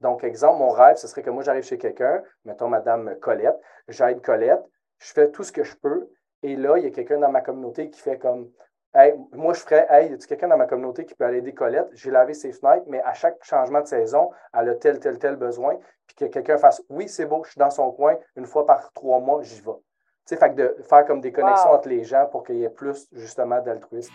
Donc, exemple, mon rêve, ce serait que moi, j'arrive chez quelqu'un, mettons Madame Colette, j'aide Colette, je fais tout ce que je peux, et là, il y a quelqu'un dans ma communauté qui fait comme Hey, moi, je ferais, hey, y a quelqu'un dans ma communauté qui peut aller aider Colette? J'ai lavé ses fenêtres, mais à chaque changement de saison, elle a tel, tel, tel besoin. Puis que quelqu'un fasse, oui, c'est beau, je suis dans son coin, une fois par trois mois, j'y vais. Tu sais, fait que de faire comme des connexions entre les gens pour qu'il y ait plus, justement, d'altruisme.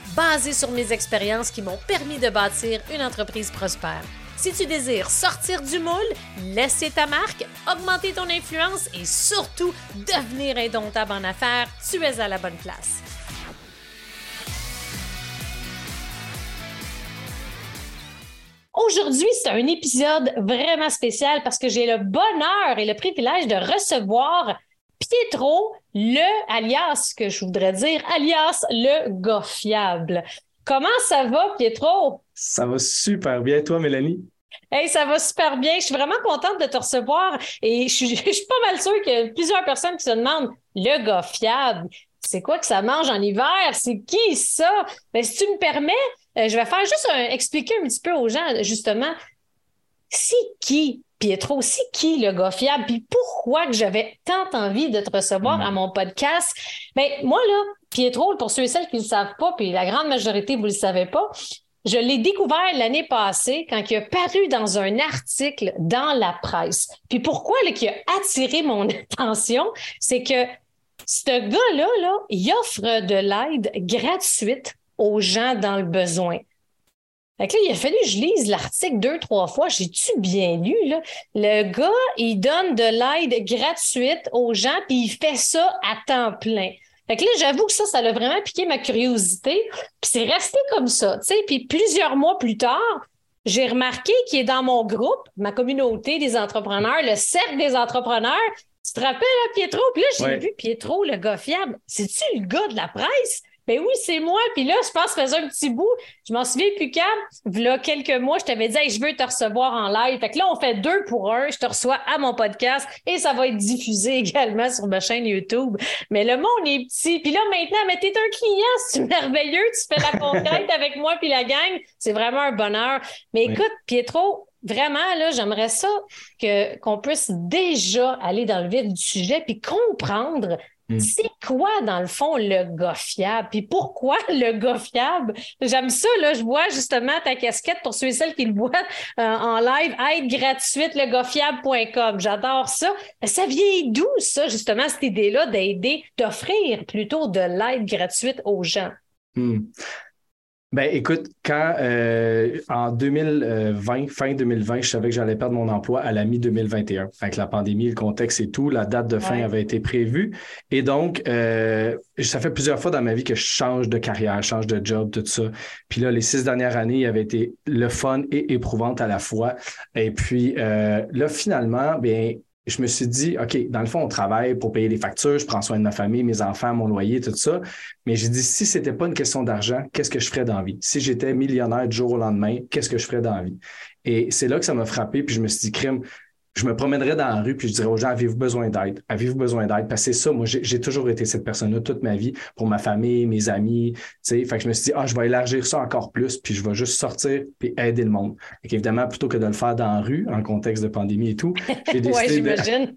basées sur mes expériences qui m'ont permis de bâtir une entreprise prospère. Si tu désires sortir du moule, laisser ta marque, augmenter ton influence et surtout devenir indomptable en affaires, tu es à la bonne place. Aujourd'hui, c'est un épisode vraiment spécial parce que j'ai le bonheur et le privilège de recevoir Pietro, le alias que je voudrais dire, alias le gars fiable. Comment ça va, Pietro? Ça va super bien, toi, Mélanie? Hey, ça va super bien. Je suis vraiment contente de te recevoir et je suis, pas mal sûre qu'il y a plusieurs personnes qui se demandent le gars fiable. C'est quoi que ça mange en hiver? C'est qui ça? Mais ben, si tu me permets, euh, je vais faire juste expliquer un petit peu aux gens, justement, c'est qui Pietro, c'est qui le gars fiable? Puis pourquoi que j'avais tant envie de te recevoir mm. à mon podcast? Ben, moi, là, Pietro, pour ceux et celles qui ne le savent pas, puis la grande majorité, vous ne le savez pas, je l'ai découvert l'année passée quand il a paru dans un article dans la presse. Puis pourquoi là, qui a attiré mon attention, c'est que ce gars-là, là, il offre de l'aide gratuite aux gens dans le besoin. Fait que là, il a fallu que je lise l'article deux, trois fois. J'ai-tu bien lu, là? Le gars, il donne de l'aide gratuite aux gens, puis il fait ça à temps plein. Fait que là, j'avoue que ça, ça a vraiment piqué ma curiosité. Puis c'est resté comme ça, tu sais. Puis plusieurs mois plus tard, j'ai remarqué qu'il est dans mon groupe, ma communauté des entrepreneurs, le cercle des entrepreneurs. Tu te rappelles, hein, Pietro? Puis là, j'ai vu Pietro, le gars fiable. C'est-tu le gars de la presse? Ben oui, c'est moi. Puis là, je pense que ça faisait un petit bout. Je m'en souviens plus quand. Là, quelques mois, je t'avais dit, je veux te recevoir en live. Fait que là, on fait deux pour un. Je te reçois à mon podcast et ça va être diffusé également sur ma chaîne YouTube. Mais le monde est petit. Puis là, maintenant, mais t'es un client, c'est merveilleux. Tu fais la conquête avec moi puis la gang. C'est vraiment un bonheur. Mais écoute, Pietro, vraiment, là, j'aimerais ça que, qu'on puisse déjà aller dans le vif du sujet puis comprendre Mm. C'est quoi, dans le fond, le gars fiable? Puis pourquoi le gars fiable? J'aime ça, là. Je vois justement ta casquette pour ceux et celles qui le voient euh, en live. Aide gratuite, legosfiable.com. J'adore ça. Ça vient d'où, ça, justement, cette idée-là d'aider, d'offrir plutôt de l'aide gratuite aux gens? Mm. Ben, écoute, quand euh, en 2020, fin 2020, je savais que j'allais perdre mon emploi à la mi-2021. Avec la pandémie, le contexte et tout, la date de fin avait été prévue. Et donc, euh, ça fait plusieurs fois dans ma vie que je change de carrière, change de job, tout ça. Puis là, les six dernières années avaient été le fun et éprouvante à la fois. Et puis euh, là, finalement, bien, je me suis dit, OK, dans le fond, on travaille pour payer les factures, je prends soin de ma famille, mes enfants, mon loyer, tout ça. Mais j'ai dit, si c'était pas une question d'argent, qu'est-ce que je ferais dans la vie? Si j'étais millionnaire du jour au lendemain, qu'est-ce que je ferais dans la vie? Et c'est là que ça m'a frappé, puis je me suis dit, crime, je me promènerais dans la rue puis je dirais aux gens avez-vous besoin d'aide? Avez-vous besoin d'aide? Parce que c'est ça, moi j'ai toujours été cette personne-là toute ma vie pour ma famille, mes amis. Tu sais, fait que je me suis dit ah je vais élargir ça encore plus puis je vais juste sortir puis aider le monde. Et évidemment plutôt que de le faire dans la rue en contexte de pandémie et tout, j'ai décidé de...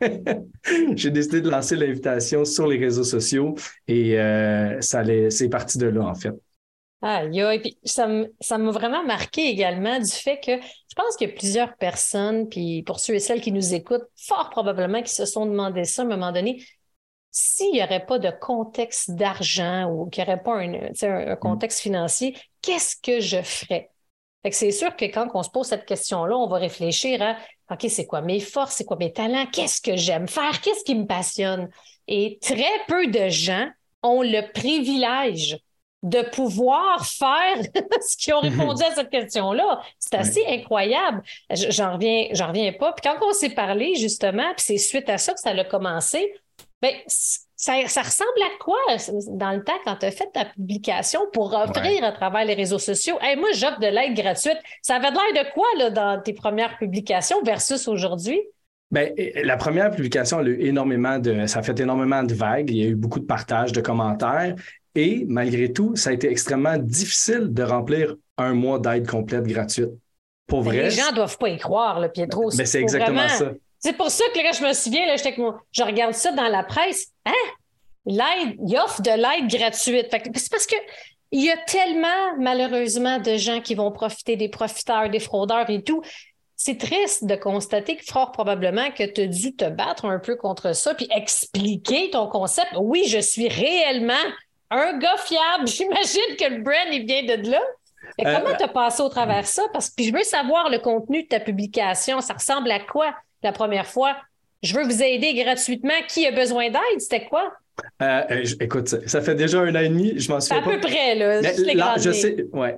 j'ai décidé de lancer l'invitation sur les réseaux sociaux et euh, ça c'est parti de là en fait. Ah, puis ça m'a vraiment marqué également du fait que je pense qu'il y a plusieurs personnes, puis pour ceux et celles qui nous écoutent, fort probablement qui se sont demandé ça à un moment donné, s'il n'y aurait pas de contexte d'argent ou qu'il n'y aurait pas un, un, contexte financier, qu'est-ce que je ferais? C'est sûr que quand on se pose cette question-là, on va réfléchir à OK, c'est quoi mes forces, c'est quoi mes talents, qu'est-ce que j'aime faire, qu'est-ce qui me passionne? Et très peu de gens ont le privilège de pouvoir faire ce qu'ils ont répondu à cette question-là. C'est assez incroyable. J'en reviens, j'en reviens pas. Puis quand on s'est parlé, justement, puis c'est suite à ça que ça a commencé, bien, ça, ressemble à quoi dans le temps quand tu as fait ta publication pour offrir à travers les réseaux sociaux? Hey, moi, j'offre de l'aide gratuite. Ça avait l'air de quoi là, dans tes premières publications versus aujourd'hui? Bien, la première publication a eu énormément de. Ça a fait énormément de vagues. Il y a eu beaucoup de partages, de commentaires. Et malgré tout, ça a été extrêmement difficile de remplir un mois d'aide complète gratuite. Pour vrai. Les gens ne doivent pas y croire, là, Pietro. Mais c'est exactement ça. C'est pour ça que là, je me souviens, là, je regarde ça dans la presse. Hein? L'aide, il offre de l'aide gratuite. C'est parce que il y a tellement, malheureusement, de gens qui vont profiter des profiteurs, des fraudeurs et tout. C'est triste de constater que fort probablement que tu as dû te battre un peu contre ça puis expliquer ton concept. Oui, je suis réellement un gars fiable. J'imagine que le brand, il vient de là. Mais euh, comment tu as passé au travers ça? Parce que je veux savoir le contenu de ta publication. Ça ressemble à quoi la première fois? Je veux vous aider gratuitement. Qui a besoin d'aide? C'était quoi? Euh, euh, écoute, ça fait déjà un an et demi, je m'en souviens à peu près, là. je sais, ouais.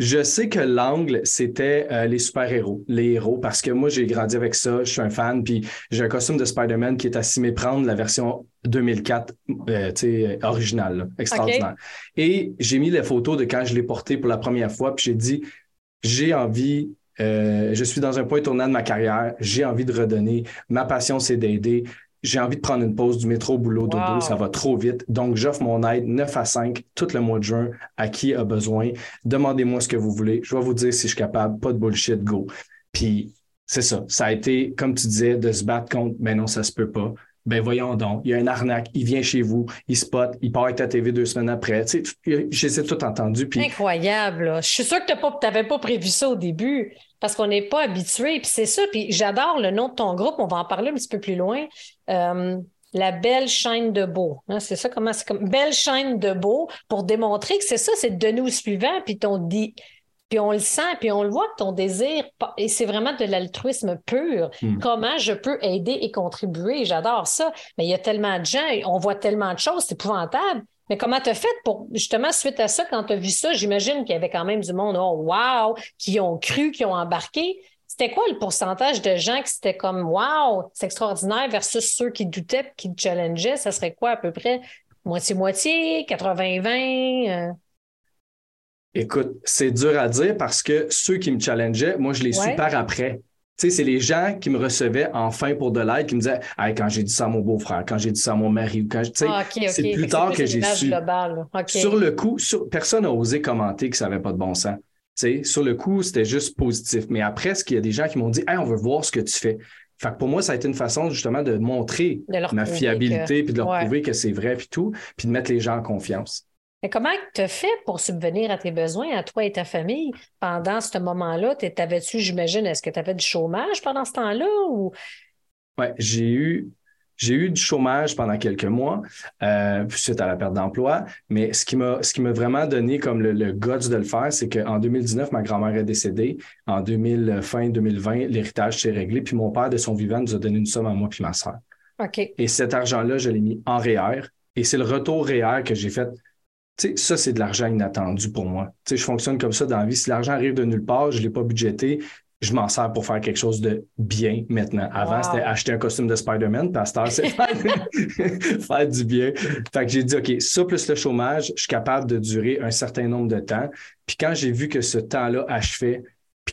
Je sais que l'angle, c'était euh, les super-héros, les héros, parce que moi, j'ai grandi avec ça, je suis un fan, puis j'ai un costume de Spider-Man qui est à s'y méprendre, la version 2004, euh, tu sais, originale, extraordinaire. Et j'ai mis les photos de quand je l'ai porté pour la première fois, puis j'ai dit, j'ai envie euh, je suis dans un point tournant de ma carrière. J'ai envie de redonner. Ma passion, c'est d'aider j'ai envie de prendre une pause du métro, boulot, dodo, ça va trop vite. Donc, j'offre mon aide 9 à 5 tout le mois de juin à qui a besoin. Demandez-moi ce que vous voulez. Je vais vous dire si je suis capable. Pas de bullshit, go. Puis, c'est ça. Ça a été, comme tu disais, de se battre contre, mais non, ça se peut pas. Ben voyons donc, il y a un arnaque, il vient chez vous, il spot, il part avec ta TV deux semaines après. Tu sais, j'ai tout entendu. Puis... Incroyable. Je suis sûr que tu n'avais pas, pas prévu ça au début parce qu'on n'est pas habitué. Puis c'est ça. Puis j'adore le nom de ton groupe. On va en parler un petit peu plus loin. Euh, la belle chaîne de beau. Hein, c'est ça comment c'est comme belle chaîne de beau pour démontrer que c'est ça, c'est de au suivant, puis ton dit. Puis on le sent, puis on le voit que ton désir, et c'est vraiment de l'altruisme pur. Hmm. Comment je peux aider et contribuer? J'adore ça. Mais il y a tellement de gens, on voit tellement de choses, c'est épouvantable. Mais comment tu as fait pour, justement, suite à ça, quand tu as vu ça, j'imagine qu'il y avait quand même du monde, oh, wow, qui ont cru, qui ont embarqué. C'était quoi le pourcentage de gens qui c'était comme wow, c'est extraordinaire versus ceux qui doutaient qui challengeaient? Ça serait quoi à peu près? Moitié-moitié, 80-20? Euh? Écoute, c'est dur à dire parce que ceux qui me challengeaient, moi, je les suis par après. Tu sais, c'est les gens qui me recevaient enfin pour de l'aide, qui me disaient hey, quand j'ai dit ça à mon beau-frère, quand j'ai dit ça à mon mari, ou quand ah, c'est plus tard que j'ai su. Sur le coup, personne n'a osé commenter que ça n'avait pas de bon sens sur le coup, c'était juste positif. Mais après, il y a des gens qui m'ont dit hey, on veut voir ce que tu fais? Fait que pour moi, ça a été une façon justement de montrer ma fiabilité, puis de leur prouver que c'est vrai, puis tout, puis de mettre les gens en confiance. Mais comment tu as fait pour subvenir à tes besoins, à toi et ta famille, pendant ce moment-là? T'avais-tu, j'imagine, est-ce que tu avais du chômage pendant ce temps-là? Ou... Oui, j'ai eu j'ai eu du chômage pendant quelques mois, euh, suite à la perte d'emploi, mais ce qui m'a ce qui m'a vraiment donné comme le, le guts de le faire, c'est qu'en 2019, ma grand-mère est décédée. En 2000, fin 2020, l'héritage s'est réglé, puis mon père, de son vivant, nous a donné une somme à moi puis ma soeur. Et cet argent-là, je l'ai mis en REER, et c'est le retour REER que j'ai fait. Tu sais, ça, c'est de l'argent inattendu pour moi. Tu sais, je fonctionne comme ça dans la vie. Si l'argent arrive de nulle part, je ne l'ai pas budgété, je m'en sers pour faire quelque chose de bien maintenant. Avant, c'était acheter un costume de Spider-Man, puis c'est faire, du bien. Fait que j'ai dit, OK, ça plus le chômage, je suis capable de durer un certain nombre de temps. Puis quand j'ai vu que ce temps-là achevait,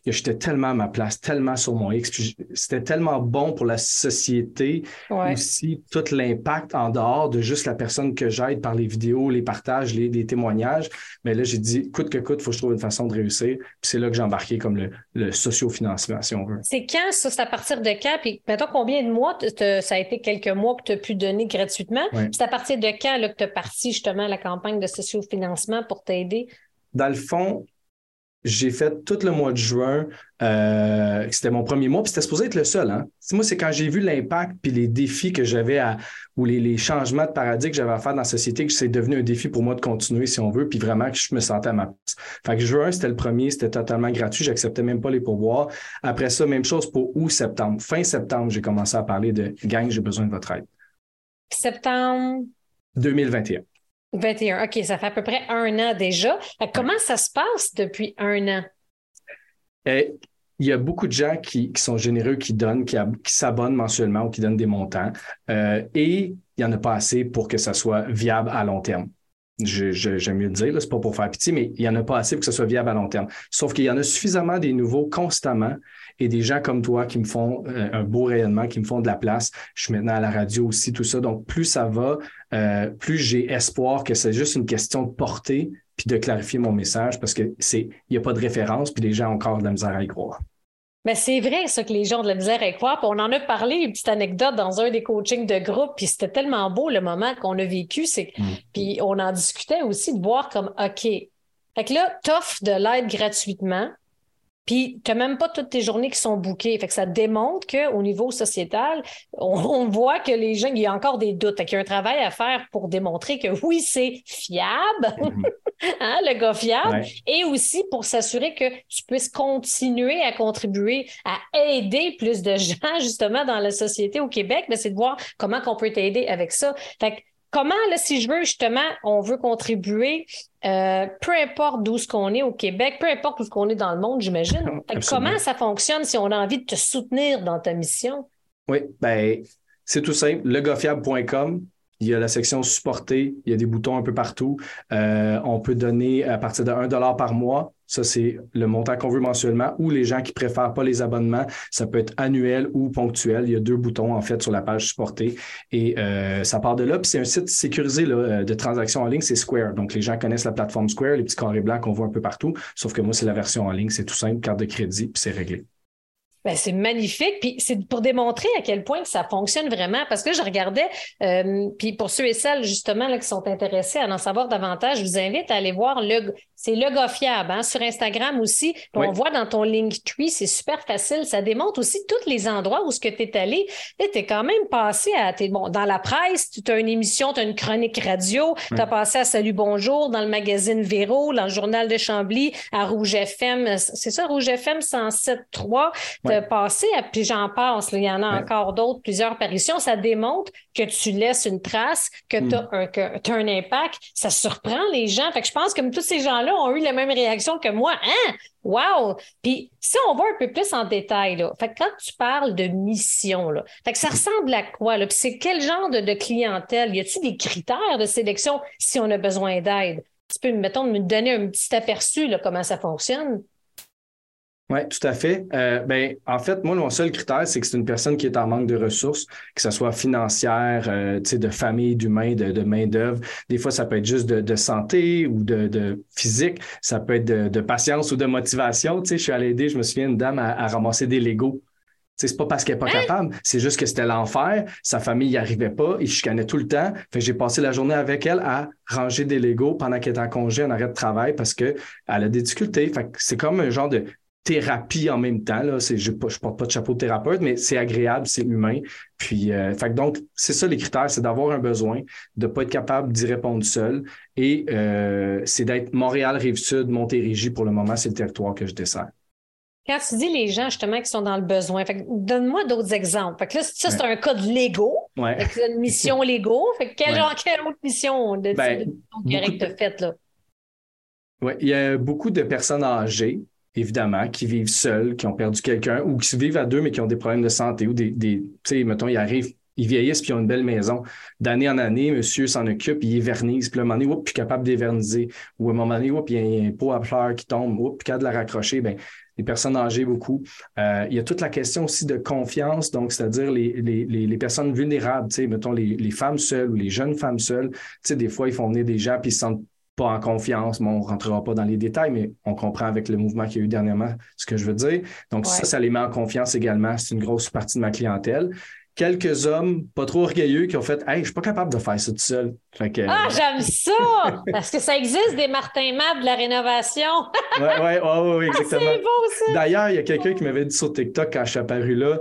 puis que j'étais tellement à ma place, tellement sur mon X, puis c'était tellement bon pour la société aussi, tout l'impact en dehors de juste la personne que j'aide par les vidéos, les partages, les, témoignages. Mais là, j'ai dit, coûte que coûte, il faut que je trouve une façon de réussir. Puis c'est là que j'ai embarqué comme le, le socio-financement, si on veut. C'est quand ça? C'est à partir de quand? Puis maintenant, combien de mois? Ça a été quelques mois que tu as pu donner gratuitement? C'est à partir de quand là, que tu as parti justement la campagne de socio-financement pour t'aider? Dans le fond, j'ai fait tout le mois de juin, euh, c'était mon premier mois, puis c'était supposé être le seul. Hein? Moi, c'est quand j'ai vu l'impact puis les défis que j'avais à, ou les, changements de paradigme que j'avais à faire dans la société, que c'est devenu un défi pour moi de continuer, si on veut, puis vraiment que je me sentais à ma place. Fait que juin, c'était le premier, c'était totalement gratuit, j'acceptais même pas les pourboires. Après ça, même chose pour août, septembre. Fin septembre, j'ai commencé à parler de gang, j'ai besoin de votre aide. Septembre 2021. 21. OK, ça fait à peu près un an déjà. Comment ça se passe depuis un an? Eh, il y a beaucoup de gens qui, sont généreux, qui donnent, qui, s'abonnent mensuellement ou qui donnent des montants. Euh, et il n'y en a pas assez pour que ça soit viable à long terme. J'aime mieux le dire, c'est pas pour faire pitié, mais il n'y en a pas assez pour que ce soit viable à long terme. Sauf qu'il y en a suffisamment des nouveaux constamment et des gens comme toi qui me font euh, un beau rayonnement, qui me font de la place. Je suis maintenant à la radio aussi, tout ça. Donc, plus ça va, euh, plus j'ai espoir que c'est juste une question de porter puis de clarifier mon message parce que c'est il n'y a pas de référence, puis les gens ont encore de la misère à y croire. Mais c'est vrai, ça, que les gens ont de la misère à croire. Puis on en a parlé, une petite anecdote dans un des coachings de groupe, puis c'était tellement beau le moment qu'on a vécu. C'est... Mm. Puis on en discutait aussi de voir comme, OK, fait que là, t'offres de l'aide gratuitement, puis, tu n'as même pas toutes tes journées qui sont bouquées. Fait que ça démontre qu'au niveau sociétal, on, voit que les gens, il y a encore des doutes. Fait qu'il y a un travail à faire pour démontrer que oui, c'est fiable, mhm. hein, le gars fiable, et aussi pour s'assurer que tu puisses continuer à contribuer à aider plus de gens, justement, dans la société au Québec. Mais c'est de voir comment on peut t'aider avec ça. Fait que comment, là, si je veux, justement, on veut contribuer, euh, peu importe d'où ce qu'on est au Québec, peu importe où ce qu'on est dans le monde, j'imagine. Comment ça fonctionne si on a envie de te soutenir dans ta mission? Oui, ben c'est tout simple. legofiable.com, il y a la section supporter, il y a des boutons un peu partout. Euh, on peut donner à partir de 1 par mois. Ça, c'est le montant qu'on veut mensuellement. Ou les gens qui préfèrent pas les abonnements, ça peut être annuel ou ponctuel. Il y a deux boutons, en fait, sur la page supporter. Et euh, ça part de là. Puis c'est un site sécurisé euh, de transactions en ligne, c'est Square. Donc, les gens connaissent la plateforme Square, les petits carrés blancs qu'on voit un peu partout. Sauf que moi, c'est la version en ligne. C'est tout simple, carte de crédit, puis c'est réglé. Ben, c'est magnifique. Puis c'est pour démontrer à quel point ça fonctionne vraiment. Parce que je regardais, euh, puis pour ceux et celles justement là, qui sont intéressés à en savoir davantage, je vous invite à aller voir le, c'est le gars fiable hein, sur Instagram aussi. On voit dans ton Linktree, c'est super facile. Ça démontre aussi tous les endroits où ce que tu es allé. Tu es quand même passé à es, bon, dans la presse, tu as une émission, tu as une chronique radio, tu as passé à Salut Bonjour, dans le magazine Véro, dans le journal de Chambly, à Rouge FM. C'est ça, Rouge FM 107.3 passé, puis j'en passe, il y en a encore d'autres, plusieurs apparitions, ça démontre que tu laisses une trace, que tu as, hmm. un, impact. Ça surprend les gens. Fait que je pense que tous ces gens-là ont eu la même réaction que moi. Hein? Wow! Puis si on va un peu plus en détail, là, fait que quand tu parles de mission, là, fait que ça ressemble à quoi? Là? Puis c'est quel genre de, de clientèle? Y a-t-il des critères de sélection si on a besoin d'aide? Tu peux, mettons, me donner un petit aperçu là, comment ça fonctionne? Oui, tout à fait. Euh, ben, en fait, moi, mon seul critère, c'est que c'est une personne qui est en manque de ressources, que ce soit financière, euh, de famille, d'humain, de, de main-d'œuvre. Des fois, ça peut être juste de, santé ou de, physique. Ça peut être de, patience ou de motivation. je suis allé aider, je me souviens, une dame à, ramasser des Legos. C'est pas parce qu'elle n'est pas hein? capable, c'est juste que c'était l'enfer. Sa famille n'y arrivait pas, il chicanait tout le temps. Fait j'ai passé la journée avec elle à ranger des Legos pendant qu'elle était en congé, en arrêt de travail, parce qu'elle a des difficultés. Fait c'est comme un genre de thérapie en même temps. Là. Je ne porte pas de chapeau de thérapeute, mais c'est agréable, c'est humain. Puis, euh, fait donc, c'est ça les critères, c'est d'avoir un besoin, de ne pas être capable d'y répondre seul. Et euh, c'est d'être Montréal, Rive-Sud, Montérégie pour le moment, c'est le territoire que je dessert. Quand tu dis les gens justement qui sont dans le besoin, donne-moi d'autres exemples. Fait que là, ça, c'est un cas de Lego. une mission Lego. Fait quelle, quelle autre mission de, ben, que tu as faite là? Oui, il y a beaucoup de personnes âgées évidemment, qui vivent seuls, qui ont perdu quelqu'un, ou qui vivent à deux, mais qui ont des problèmes de santé, ou des, des tu sais, mettons, ils arrivent, ils vieillissent, puis ils ont une belle maison. D'année en année, monsieur s'en occupe, il vernise, puis à un moment donné, puis capable d'éverniser, ou à un moment donné, puis il y a un pot à fleurs qui tombe, puis capable de la raccrocher, ben les personnes âgées beaucoup. Euh, il y a toute la question aussi de confiance, donc c'est-à-dire les, les, les, personnes vulnérables, mettons les, les femmes seules ou les jeunes femmes seules, des fois, ils font venir des gens, puis ils se sentent pas en confiance, mais on ne rentrera pas dans les détails, mais on comprend avec le mouvement qu'il y a eu dernièrement ce que je veux dire. Donc, ça, ça les met en confiance également. C'est une grosse partie de ma clientèle. Quelques hommes pas trop orgueilleux qui ont fait Hey, je suis pas capable de faire ça tout seul. ah, j'aime ça! Parce que ça existe des Martin Matt de la rénovation. oui, oui, ouais, exactement. C'est beau, ça! D'ailleurs, il y a quelqu'un qui m'avait dit sur TikTok quand je suis apparu là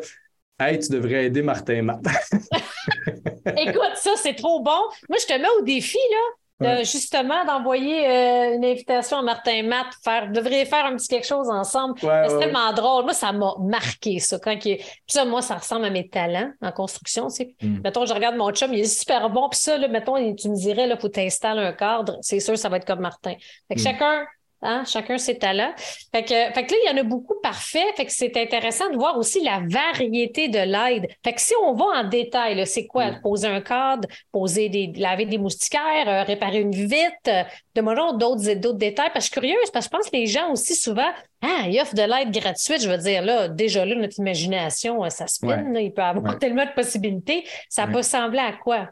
Hey, tu devrais aider Martin Matt. Écoute, ça, c'est trop bon. Moi, je te mets au défi, là justement d'envoyer euh, une invitation à Martin et Matt, faire, devriez faire un petit quelque chose ensemble. c'est tellement drôle. Moi, ça m'a marqué, ça. Quand il... Puis ça, moi, ça ressemble à mes talents en construction. Tu hmm. Mettons, je regarde mon chum, il est super bon. Puis ça, là, mettons, tu me dirais, il faut t'installer un cadre. C'est sûr, ça va être comme Martin. Fait que hmm. chacun Hein? Chacun ses talents. Fait que, fait que là, il y en a beaucoup parfaits. Fait que c'est intéressant de voir aussi la variété de l'aide. Fait que si on va en détail, c'est quoi? Poser un cadre, poser des, laver des moustiquaires, euh, réparer une vitre, euh, demandons d'autres, d'autres détails. Parce que je suis curieuse, parce que je pense que les gens aussi souvent, ah, il offre de l'aide gratuite. Je veux dire, là, déjà là, notre imagination, euh, ça spin. il peut avoir tellement de possibilités. Ça peut sembler à quoi?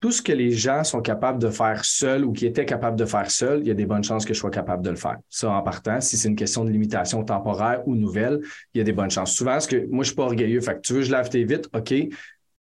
Tout ce que les gens sont capables de faire seuls ou qui étaient capables de faire seuls, il y a des bonnes chances que je sois capable de le faire. Ça, en partant, si c'est une question de limitation temporaire ou nouvelle, il y a des bonnes chances. Souvent, ce que moi, je suis pas orgueilleux. Fait que tu veux, je lave tes vitres, OK,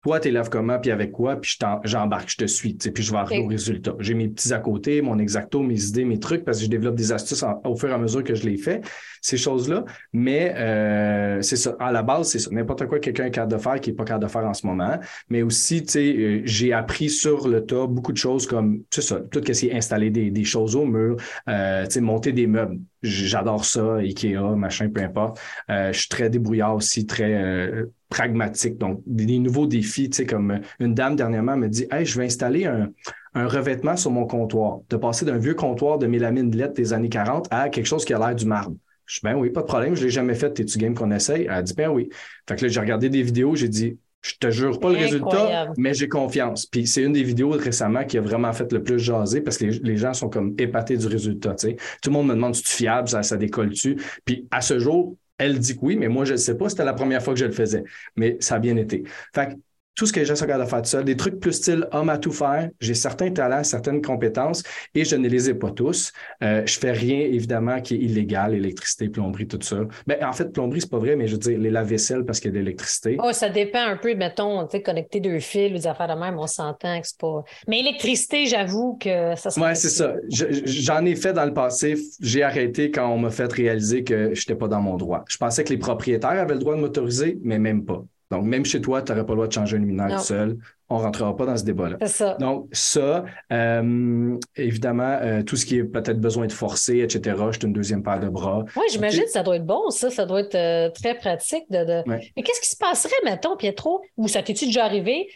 toi, tu élèves comment, puis avec quoi, puis j'embarque, je te suis, puis je vais arriver au résultat. J'ai mes petits à côté, mon exacto, mes idées, mes trucs, parce que je développe des astuces au fur et à mesure que je les fais, ces choses-là. Mais euh, c'est ça, à la base, c'est ça. N'importe quoi quelqu'un est capable de faire qui n'est pas capable de faire en ce moment. Mais aussi, tu sais, euh, j'ai appris sur le tas beaucoup de choses comme, tu sais ça, tout ce qui est installer des, des choses au mur, euh, tu sais, monter des meubles. J'adore ça, Ikea, machin, peu importe. je suis très débrouillard aussi, très pragmatique. Donc, des, nouveaux défis, tu sais, comme une dame dernièrement me dit Hey, je vais installer un, revêtement sur mon comptoir, de passer d'un vieux comptoir de mélamine de lettres des années 40 à quelque chose qui a l'air du marbre. Je dis Ben oui, pas de problème, je ne l'ai jamais fait, t'es-tu game qu'on essaye? Elle a dit Ben oui. Fait que là, j'ai regardé des vidéos, j'ai dit je te jure pas le résultat, mais j'ai confiance. Puis c'est une des vidéos récemment qui a vraiment fait le plus jaser parce que les, gens sont comme épatés du résultat. Tout le monde me demande si tu fiable, ça, ça décolle-tu? Puis à ce jour, elle dit que oui, mais moi, je ne sais pas. C'était la première fois que je le faisais. Mais ça a bien été. Fait tout ce que les gens sont capables de faire tout ça, des trucs plus style homme à tout faire. J'ai certains talents, certaines compétences et je ne les ai pas tous. Euh, je fais rien, évidemment, qui est illégal, électricité, plomberie, tout ça. Ben, en fait, plomberie, c'est pas vrai, mais je veux dire, les lave-vaisselle parce qu'il y a de l'électricité. Oh, ça dépend un peu, mettons, tu sais, connecter deux fils des affaires de même, on s'entend que c'est pas. Mais électricité, j'avoue que ça Ouais, c'est ça. J'en ai fait dans le passé. J'ai arrêté quand on m'a fait réaliser que je n'étais pas dans mon droit. Je pensais que les propriétaires avaient le droit de m'autoriser, mais même pas. Donc, même chez toi, tu n'aurais pas le droit de changer un luminaire seul. On ne rentrera pas dans ce débat-là. C'est ça. Donc, ça, euh, évidemment, euh, tout ce qui est peut-être besoin de forcer, etc., j'ai une deuxième paire de bras. Oui, j'imagine que ça doit être bon, ça. Ça doit être euh, très pratique. De, Mais qu'est-ce qui se passerait, mettons, Pietro, ou ça t'est-tu déjà arrivé?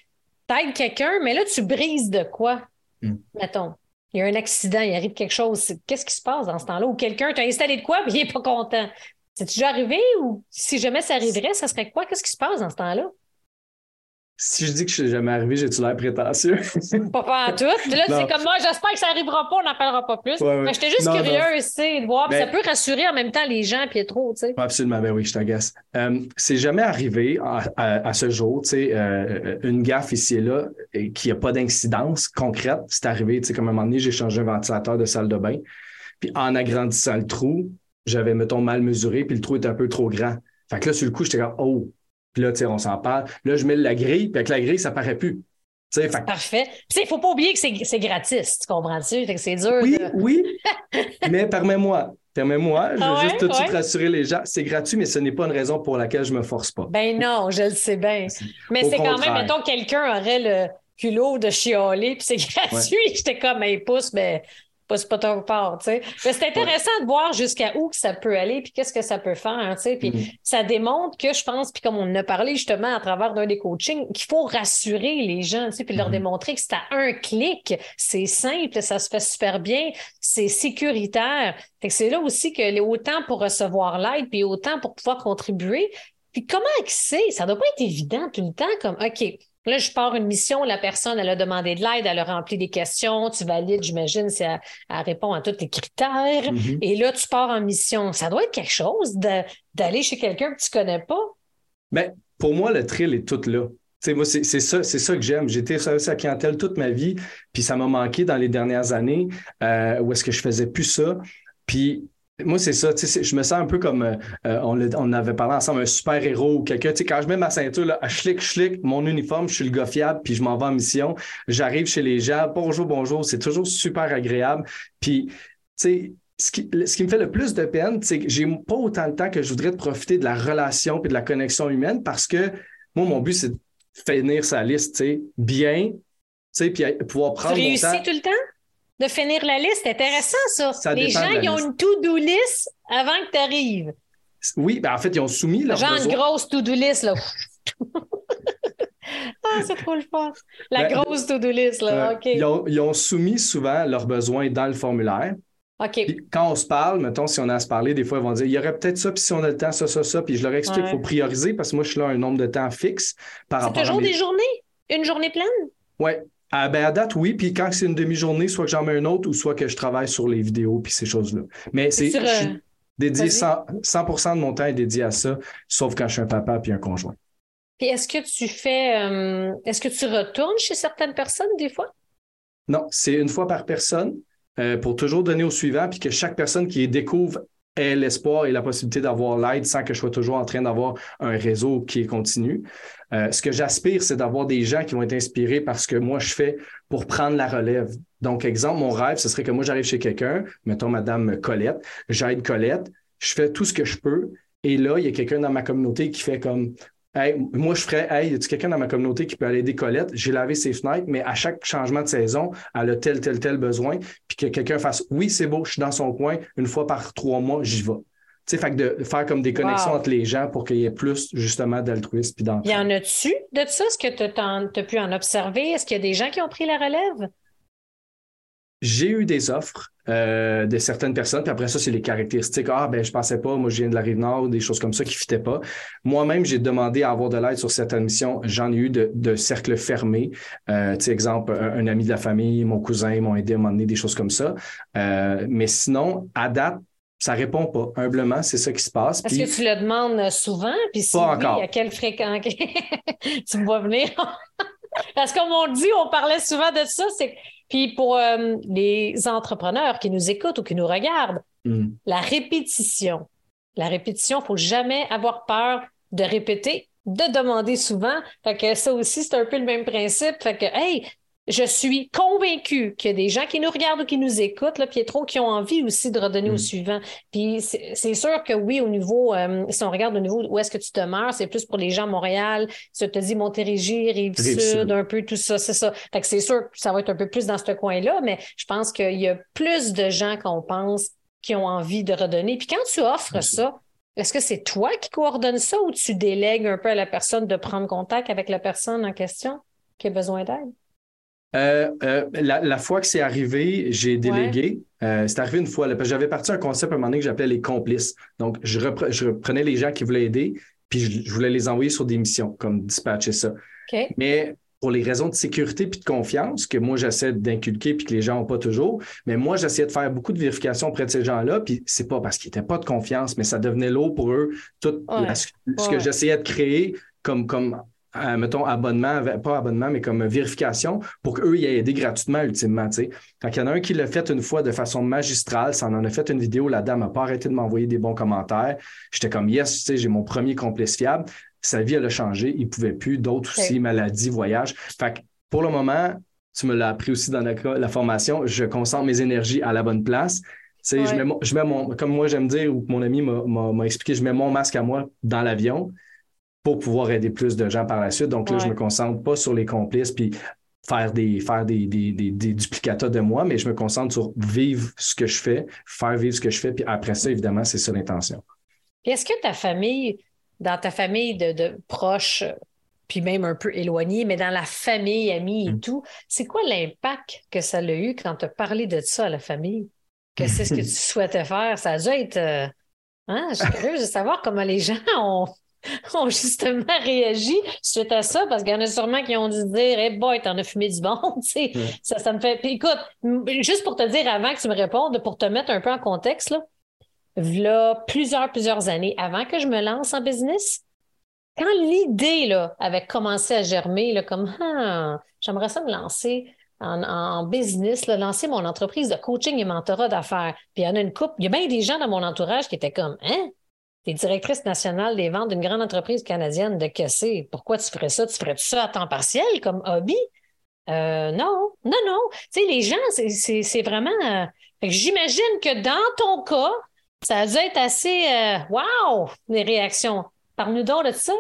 T'aides quelqu'un, mais là, tu brises de quoi? Hmm. Mettons? Il y a un accident, il arrive quelque chose. Qu'est-ce qui se passe dans ce temps-là? Ou quelqu'un t'a installé de quoi, mais il n'est pas content. C'est déjà arrivé ou si jamais ça arriverait, ça serait quoi? Qu'est-ce qui se passe dans ce temps-là? Si je dis que je suis jamais arrivé, j'ai-tu l'air prétentieux? pas, pas en tout. Là, c'est comme moi, j'espère que ça n'arrivera pas, on n'en parlera pas plus. J'étais juste curieuse, tu sais, de voir. Ça peut rassurer en même temps les gens, Pietro, tu sais. Absolument, ben oui, je t'agace. Euh, c'est jamais arrivé à, ce jour, tu sais, euh, une gaffe ici et là, et qui n'a pas d'incidence concrète. C'est arrivé, tu sais, comme à un moment donné, j'ai changé un ventilateur de salle de bain. Puis en agrandissant le trou, j'avais, mettons, mal mesuré, puis le trou était un peu trop grand. Fait que là, sur le coup, j'étais comme, oh, puis là, tu sais, on s'en parle. Là, je mets la grille, puis avec la grille, ça paraît plus. Fait... Parfait. Il ne faut pas oublier que c'est gratis, tu comprends-tu? C'est dur. Oui, oui. mais permets-moi. Permets-moi, je veux ah juste tout de suite rassurer les gens. C'est gratuit, mais ce n'est pas une raison pour laquelle je ne me force pas. Ben non, je le sais bien. Mais c'est quand même, mettons, quelqu'un aurait le culot de chialer, puis c'est gratuit. J'étais comme un pouce, mais c'est pas ton part, tu sais. Mais c'est intéressant de voir jusqu'à où ça peut aller, puis qu'est-ce que ça peut faire, tu sais. Puis mm-hmm. ça démontre que je pense, puis comme on en a parlé justement à travers d'un des coachings, qu'il faut rassurer les gens, tu sais, puis leur mm-hmm. démontrer que c'est à un clic, c'est simple, ça se fait super bien, c'est sécuritaire. Fait que c'est là aussi que les autant pour recevoir l'aide, puis autant pour pouvoir contribuer. Puis comment accéder? Ça doit pas être évident tout le temps, comme, OK, Là, je pars une mission, la personne, elle a demandé de l'aide, elle a rempli des questions, tu valides, j'imagine, si elle, répond à tous les critères. Mm-hmm. Et là, tu pars en mission. Ça doit être quelque chose d'aller chez quelqu'un que tu connais pas. Mais ben, pour moi, le thrill est tout là. moi, c'est ça, ça que j'aime. J'ai été service à clientèle toute ma vie, puis ça m'a manqué dans les dernières années euh, où est-ce que je faisais plus ça. Puis moi, c'est ça. Je me sens un peu comme euh, euh, on, on, avait parlé ensemble, un super-héros ou quelqu'un. Quand je mets ma ceinture, là, schlick, schlick, mon uniforme, je suis le gars fiable, puis je m'en vais en mission. J'arrive chez les gens. Bonjour, bonjour. C'est toujours super agréable. Puis, tu sais, ce qui, ce qui, me fait le plus de peine, c'est que j'ai pas autant de temps que je voudrais de profiter de la relation et de la connexion humaine parce que moi, mon but, c'est de finir sa liste, tu sais, bien, sais, puis pouvoir prendre. Tu réussis temps... tout le temps? De finir la liste? C'est intéressant, ça. Ça Les gens, ils ont liste. une to-do list avant que tu arrives. Oui, ben en fait, ils ont soumis leurs Genre besoins. une grosse to-do list, là. ah, c'est trop le fun. La Ben, grosse to-do list, là. Euh, OK. ils, ont, ils ont soumis souvent leurs besoins dans le formulaire. OK. Puis quand on se parle, mettons, si on a à se parler, des fois, ils vont dire il y aurait peut-être ça, puis si on a le temps, ça, ça, ça. Puis je leur explique Ouais. qu'il faut prioriser parce que moi, je suis là un nombre de temps fixe par C'est rapport toujours à mes... des journées? Une journée pleine? Oui. Ah, ben, à date, oui. Puis quand c'est une demi-journée, soit que j'en mets une autre ou soit que je travaille sur les vidéos puis ces choses-là. Mais c'est Sur, je suis euh, dédié vas-y. 100, 100 de mon temps est dédié à ça, sauf quand je suis un papa puis un conjoint. Puis est-ce que tu fais. euh, est-ce que tu retournes chez certaines personnes des fois? Non, c'est une fois par personne euh, pour toujours donner au suivant puis que chaque personne qui les découvre ait l'espoir et la possibilité d'avoir l'aide sans que je sois toujours en train d'avoir un réseau qui est continu. Euh, ce que j'aspire, c'est d'avoir des gens qui vont être inspirés par ce que moi je fais pour prendre la relève. Donc, exemple, mon rêve, ce serait que moi j'arrive chez quelqu'un, mettons Madame Colette, j'aide Colette, je fais tout ce que je peux, et là, il y a quelqu'un dans ma communauté qui fait comme Hey, moi, je ferais, hey, y a quelqu'un dans ma communauté qui peut aller aider Colette? J'ai lavé ses fenêtres, mais à chaque changement de saison, elle a tel, tel, tel besoin. Puis que quelqu'un fasse, oui, c'est beau, je suis dans son coin, une fois par trois mois, j'y vais. Tu sais, fait que de faire comme des connexions Wow. entre les gens pour qu'il y ait plus, justement, d'altruisme puis Y en a-tu de ça? Est-ce que tu as pu en observer? Est-ce qu'il y a des gens qui ont pris la relève? J'ai eu des offres euh, de certaines personnes, puis après ça, c'est les caractéristiques. Ah, ben, je pensais pas, moi, je viens de la Rive-Nord, des choses comme ça qui ne fitaient pas. Moi-même, j'ai demandé à avoir de l'aide sur certaines missions. J'en ai eu de, de cercles fermés. Euh, tu sais, exemple, un, un ami de la famille, mon cousin m'ont aidé à m'emmener des choses comme ça. Euh, mais sinon, à date, ça répond pas. Humblement, c'est ça qui se passe. Est-ce Puis- que tu le demandes souvent? Puis si Pas oui, encore. à quelle fréquence? tu me vois venir? Parce qu'on m'a dit, on parlait souvent de ça. C'est... Puis pour euh, les entrepreneurs qui nous écoutent ou qui nous regardent, Hmm. la répétition. La répétition, il ne faut jamais avoir peur de répéter, de demander souvent. Fait que ça aussi, c'est un peu le même principe. Fait que, hey, je suis convaincue qu'il y a des gens qui nous regardent ou qui nous écoutent, là, Pietro, qui ont envie aussi de redonner au Mm. suivant. Puis c'est sûr que oui, au niveau, euh, si on regarde au niveau où est-ce que tu demeures, c'est plus pour les gens à Montréal. Si tu te dis Montérégie, Rive-Sud, un peu tout ça, c'est ça. Fait que c'est sûr que ça va être un peu plus dans ce coin-là, mais je pense qu'il y a plus de gens qu'on pense qui ont envie de redonner. Puis quand tu offres Merci. ça, est-ce que c'est toi qui coordonne ça ou tu délègues un peu à la personne de prendre contact avec la personne en question qui a besoin d'aide? Euh, euh, la, la fois que c'est arrivé, j'ai délégué. Euh, c'est arrivé une fois. là, parce que j'avais parti un concept à un moment donné que j'appelais les complices. Donc, je, repre- je reprenais les gens qui voulaient aider, puis je, je voulais les envoyer sur des missions, comme dispatcher ça. Mais pour les raisons de sécurité puis de confiance que moi j'essaie d'inculquer puis que les gens n'ont pas toujours, mais moi j'essayais de faire beaucoup de vérifications auprès de ces gens-là, puis c'est pas parce qu'ils n'étaient pas de confiance, mais ça devenait lourd pour eux tout Ouais. la- ce Ouais. que j'essayais de créer comme comme euh, mettons abonnement, pas abonnement, mais comme vérification pour qu'eux y aient aidé gratuitement ultimement. Fait qu'il y en a un qui l'a fait une fois de façon magistrale, ça en en a fait une vidéo, la dame n'a pas arrêté de m'envoyer des bons commentaires. J'étais comme yes, tu sais, j'ai mon premier complice fiable. Sa vie, elle a changé, il pouvait plus, d'autres aussi, Ok. maladies, voyages. Fait que pour le moment, tu me l'as appris aussi dans la, la formation, je concentre mes énergies à la bonne place. Je mets, mon- je mets mon, comme moi j'aime dire, ou que mon ami m'a expliqué, je mets mon masque à moi dans l'avion pour pouvoir aider plus de gens par la suite. Donc là, je Ouais. me concentre pas sur les complices puis faire des, faire des, des, des, des duplicata de moi, mais je me concentre sur vivre ce que je fais, faire vivre ce que je fais, puis après ça, évidemment, c'est ça l'intention. Est-ce que ta famille, dans ta famille de, de proches, puis même un peu éloignée, mais dans la famille, amis et Mm. tout, c'est quoi l'impact que ça a eu quand tu as parlé de ça à la famille? Que c'est ce que tu souhaitais faire? Ça a dû être. euh, hein, je suis curieuse de savoir comment les gens ont, ont justement réagi suite à ça, parce qu'il y en a sûrement qui ont dû dire Hey boy, t'en as fumé du bon. tu sais. Ouais. Ça, ça me fait. Puis écoute, juste pour te dire avant que tu me répondes, pour te mettre un peu en contexte, là, v'là plusieurs, plusieurs années avant que je me lance en business, quand l'idée là, avait commencé à germer, là, comme Ah, j'aimerais ça me lancer en, en business, là, lancer mon entreprise de coaching et mentorat d'affaires. Puis il y en a une couple, il y a bien des gens dans mon entourage qui étaient comme Hein? T'es directrice nationale des ventes d'une grande entreprise canadienne de caisser. Pourquoi tu ferais ça? Tu ferais ça à temps partiel comme hobby? Euh, non, non, non. Tu sais, les gens, c'est- vraiment. euh, J'imagine que dans ton cas, ça a dû être assez. euh, wow! Les réactions. Parle-nous donc de ça.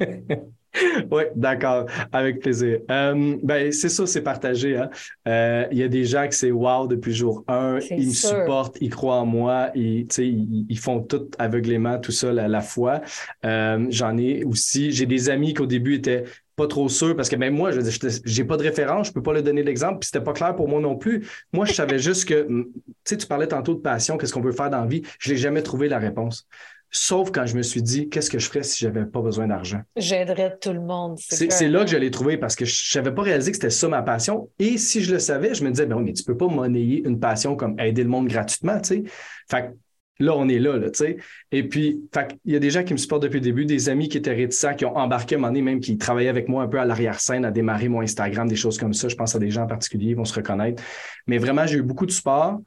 oui, d'accord, avec plaisir. Euh, ben, c'est ça, c'est partagé. Hein. Euh, il y a des gens qui c'est wow depuis jour un, ils me supportent, ils croient en moi, ils, ils, ils font tout aveuglément, tout ça, la, la foi. Euh, j'en ai aussi, j'ai des amis qui au début étaient pas trop sûrs parce que même moi, je j'ai pas de référence, je peux pas leur donner l'exemple, puis c'était pas clair pour moi non plus. Moi, je savais juste que, tu sais, tu parlais tantôt de passion, qu'est-ce qu'on veut faire dans la vie, je n'ai jamais trouvé la réponse. Sauf quand je me suis dit, qu'est-ce que je ferais si j'avais pas besoin d'argent? J'aiderais tout le monde. C'est là que je l'ai trouvé parce que je n'avais pas réalisé que c'était ça ma passion. Et si je le savais, je me disais, ben oui, mais tu peux pas monnayer une passion comme aider le monde gratuitement, tu sais. Fait là, on est là, là tu sais. Et puis, il y a des gens qui me supportent depuis le début, des amis qui étaient réticents, qui ont embarqué à un moment donné, même qui travaillaient avec moi un peu à l'arrière-scène, à démarrer mon Instagram, des choses comme ça. Je pense à des gens en particulier, ils vont se reconnaître. Mais vraiment, j'ai eu beaucoup de support.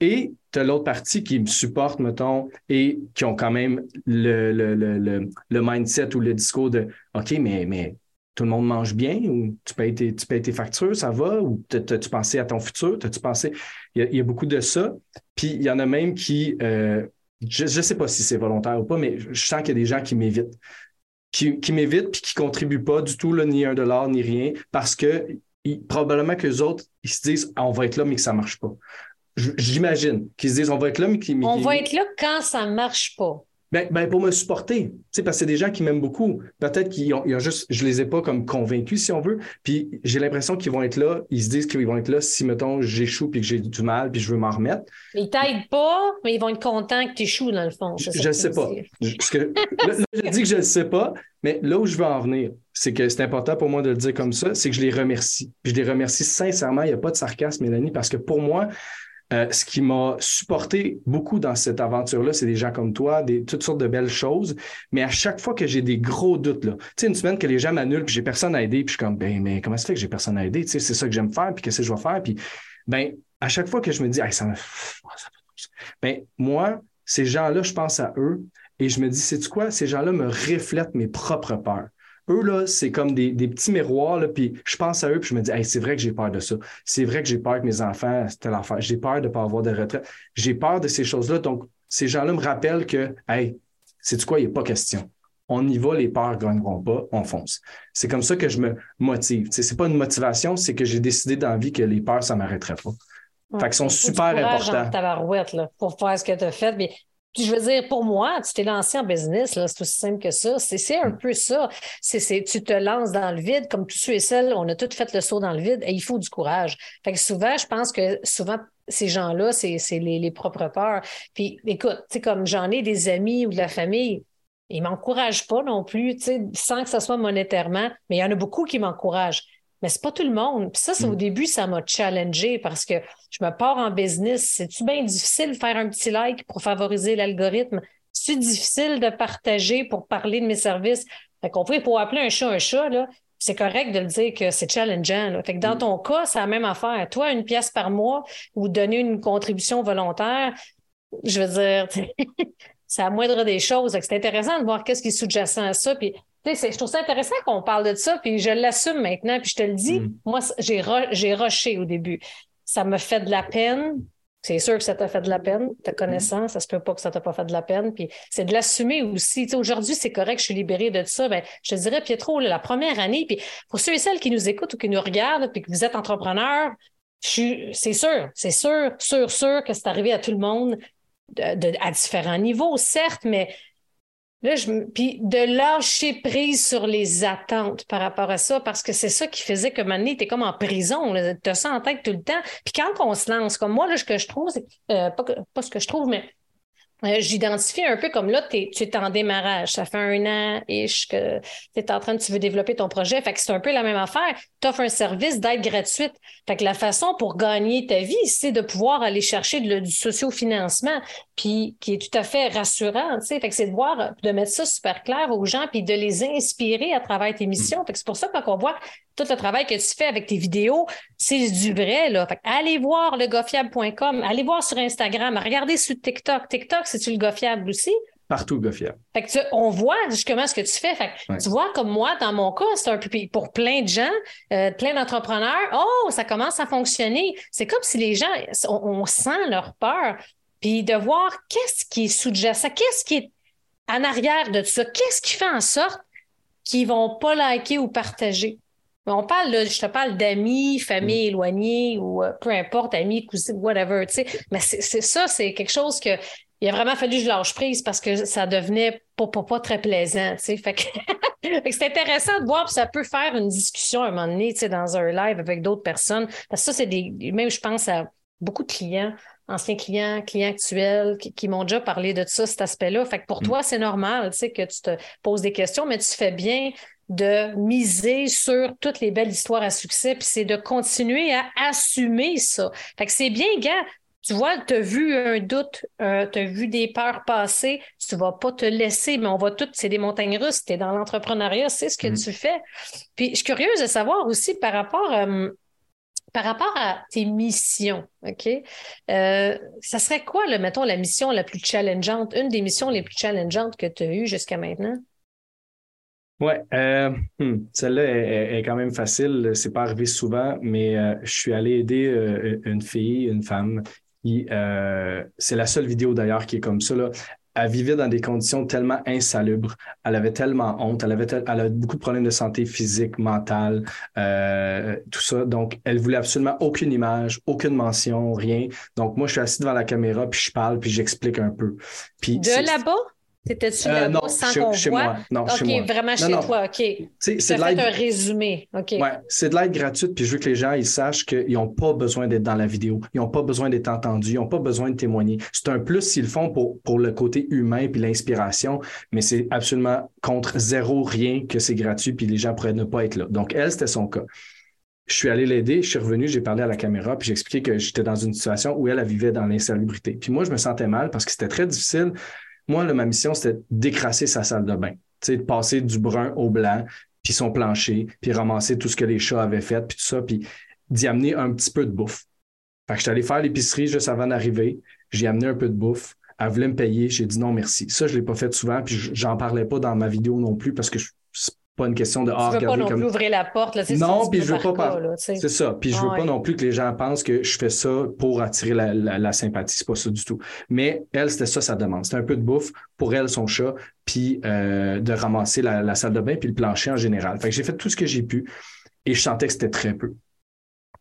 Et tu as l'autre partie qui me supporte, mettons, et qui ont quand même le, le, le, le, mindset ou le discours de OK, mais, mais tout le monde mange bien ou tu payes tes, tu payes tes factures, ça va? Ou as-tu pensé à ton futur? As-tu pensé? Il y, a, beaucoup de ça. Puis il y en a même qui, euh, je ne sais pas si c'est volontaire ou pas, mais je sens qu'il y a des gens qui m'évitent. Qui, qui m'évitent puis qui ne contribuent pas du tout, ni un dollar, ni rien, parce que probablement que les autres, ils se disent ah, on va être là, mais que ça ne marche pas. J'imagine qu'ils se disent on va être là, mais qui. On va être là quand ça ne marche pas. Ben, ben, pour me supporter, parce que c'est des gens qui m'aiment beaucoup. Peut-être qu'ils ont, juste, je les ai pas comme convaincus, si on veut. Puis j'ai l'impression qu'ils vont être là, ils se disent qu'ils vont être là si, mettons, j'échoue puis que j'ai du mal puis je veux m'en remettre. Ils t'aident pas, mais ils vont être contents que tu échoues, dans le fond. Je ne sais pas. Je, que, là, je dis que je ne sais pas, mais là où je veux en venir, c'est que c'est important pour moi de le dire comme ça, c'est que je les remercie. je les remercie sincèrement, il n'y a pas de sarcasme, Mélanie, parce que pour moi, euh, ce qui m'a supporté beaucoup dans cette aventure-là, c'est des gens comme toi, des, toutes sortes de belles choses. Mais à chaque fois que j'ai des gros doutes, là, tu sais, une semaine que les gens m'annulent, puis j'ai personne à aider, puis je suis comme, ben, mais comment ça fait que j'ai personne à aider? Tu sais, c'est ça que j'aime faire, puis qu'est-ce que je vais faire? Puis, ben, à chaque fois que je me dis, ça me. Ben, moi, ces gens-là, je pense à eux, et je me dis, c'est quoi? Ces gens-là me reflètent mes propres peurs. Eux, là, c'est comme des, petits miroirs, là, puis je pense à eux, puis je me dis, c'est vrai que j'ai peur de ça. C'est vrai que j'ai peur que mes enfants, c'était l'enfer. J'ai peur de ne pas avoir de retraite. J'ai peur de ces choses-là. Donc, ces gens-là me rappellent que, hey, c'est quoi, il n'y a pas question. On y va, les peurs ne gagneront pas, on fonce. C'est comme ça que je me motive. Ce n'est pas une motivation, c'est que j'ai décidé dans la vie que les peurs, ça ne m'arrêterait pas. fait qu'ils sont super importants. là, pour faire ce que tu as fait. Mais puis je veux dire, pour moi, tu t'es lancé en business, là, c'est aussi simple que ça. C'est un peu ça. C'est tu te lances dans le vide, comme tous ceux et celles, on a tous fait le saut dans le vide et il faut du courage. Fait que souvent, je pense que souvent, ces gens-là, c'est les, les propres peurs. Puis écoute, tu sais, comme j'en ai des amis ou de la famille, ils m'encouragent pas non plus, tu sais, sans que ce soit monétairement, mais il y en a beaucoup qui m'encouragent. Mais c'est pas tout le monde. Puis ça, c'est au mm. début, ça m'a challengé parce que je me pars en business. C'est-tu bien difficile de faire un petit like pour favoriser l'algorithme? C'est difficile de partager pour parler de mes services? Fait qu'on peut, pour appeler un chat un chat, là, c'est correct de le dire que c'est challengeant. Fait que dans mm. ton cas, c'est la même affaire. Toi, une pièce par mois ou donner une contribution volontaire, je veux dire, c'est la moindre des choses. C'est intéressant de voir qu'est-ce qui est sous-jacent à ça. Puis je trouve ça intéressant qu'on parle de ça, puis je l'assume maintenant, puis je te le dis, mm. moi, j'ai, j'ai rushé au début. Ça me fait de la peine. C'est sûr que ça t'a fait de la peine, ta connaissance, ça se peut pas que ça t'a pas fait de la peine. Puis c'est de l'assumer aussi. aujourd'hui, c'est correct, je suis libérée de ça. Ben, je te dirais, Pietro, la première année, puis pour ceux et celles qui nous écoutent ou qui nous regardent, puis que vous êtes entrepreneur, c'est sûr, c'est sûr, sûr, sûr que c'est arrivé à tout le monde à différents niveaux, certes, mais Là, je, puis de lâcher prise sur les attentes par rapport à ça, parce que c'est ça qui faisait que maintenant, es comme en prison, tu as ça en tête tout le temps. Puis quand on se lance, comme moi, là, ce que je trouve, c'est euh, pas, pas, ce que je trouve, mais j'identifie un peu comme là, tu es en démarrage. Ça fait un an ish que tu es en train de tu veux développer ton projet. Fait que c'est un peu la même affaire. Tu offres un service d'aide gratuite. Fait que la façon pour gagner ta vie, c'est de pouvoir aller chercher de, du sociofinancement, puis qui est tout à fait rassurant. Fait que c'est de voir, de mettre ça super clair aux gens, puis de les inspirer à travers tes missions. Fait que c'est pour ça que quand on voit tout le travail que tu fais avec tes vidéos, c'est du vrai. Là. allez voir le gofiable.com, allez voir sur Instagram, regardez sur TikTok. TikTok, c'est-tu le gofiable aussi? Partout gofiable. Fait que on voit justement ce que tu fais. Fait Tu vois, comme moi, dans mon cas, c'est un peu pour plein de gens, euh, plein d'entrepreneurs, oh, ça commence à fonctionner. C'est comme si les gens, on, sent leur peur. Puis de voir qu'est-ce qui est sous-jacent, qu'est-ce qui est en arrière de tout ça, qu'est-ce qui fait en sorte qui vont pas liker ou partager. On parle, là, je te parle d'amis, famille mm. éloignée ou euh, peu importe, amis, cousins, whatever, tu sais. Mais c'est ça, c'est quelque chose que il a vraiment fallu que je lâche prise parce que ça devenait pas, pas, très plaisant, tu sais. Fait que, c'est intéressant de voir, puis ça peut faire une discussion à un moment donné, tu sais, dans un live avec d'autres personnes. Parce que ça, c'est des, même je pense à beaucoup de clients, anciens clients, clients actuels, qui, m'ont déjà parlé de ça, cet aspect-là. Fait que pour mm. toi, c'est normal, tu sais, que tu te poses des questions, mais tu fais bien de miser sur toutes les belles histoires à succès, puis c'est de continuer à assumer ça. Fait que c'est bien, gars, tu vois, tu as vu un doute, euh, tu as vu des peurs passer, tu vas pas te laisser, mais on va tout, c'est des montagnes russes, tu es dans l'entrepreneuriat, c'est ce que mm. tu fais. Puis je suis curieuse de savoir aussi par rapport, euh, par rapport à tes missions, OK? Euh, ça serait quoi, le, mettons, la mission la plus challengeante, une des missions les plus challengeantes que tu as eues jusqu'à maintenant? Oui, euh, hmm, celle-là est, quand même facile. C'est pas arrivé souvent, mais euh, je suis allé aider euh, une fille, une femme, qui, c'est la seule vidéo d'ailleurs qui est comme ça. Là. Elle vivait dans des conditions tellement insalubres. Elle avait tellement honte. Elle avait, elle avait beaucoup de problèmes de santé physique, mentale, tout ça. Donc, elle voulait absolument aucune image, aucune mention, rien. Donc, moi, je suis assis devant la caméra, puis je parle, puis j'explique un peu. Puis, de là-bas? T'étais-tu euh, là-bas sans qu'on voit? Moi. Non, OK, chez moi. vraiment chez toi, OK. C'est fait un résumé, OK. Ouais, c'est de l'aide gratuite, puis je veux que les gens ils sachent qu'ils n'ont pas besoin d'être dans la vidéo, ils n'ont pas besoin d'être entendus, ils n'ont pas besoin de témoigner. C'est un plus s'ils le font pour, pour le côté humain puis l'inspiration, mais c'est absolument contre zéro rien que c'est gratuit, puis les gens pourraient ne pas être là. Donc, elle, c'était son cas. Je suis allé l'aider, je suis revenu, j'ai parlé à la caméra, puis j'ai expliqué que j'étais dans une situation où elle, elle vivait dans l'insalubrité. Puis moi, je me sentais mal parce que c'était très difficile moi, ma mission, c'était d'écrasser sa salle de bain, de passer du brun au blanc, puis son plancher, puis ramasser tout ce que les chats avaient fait, puis tout ça, puis d'y amener un petit peu de bouffe. Fait que je suis allé faire l'épicerie juste avant d'arriver, j'ai amené un peu de bouffe, elle voulait me payer, j'ai dit non merci. Ça, je ne l'ai pas fait souvent, puis j'en parlais pas dans ma vidéo non plus parce que pas une question de ah, veux pas non plus ouvrir la porte. Là, non, puis je veux pas. C'est ça. Puis je veux pas non plus que les gens pensent que je fais ça pour attirer la, la, sympathie. C'est pas ça du tout. Mais elle, c'était ça sa demande. C'était un peu de bouffe pour elle, son chat, puis euh, de ramasser la, salle de bain puis le plancher en général. Fait que j'ai fait tout ce que j'ai pu et je sentais que c'était très peu.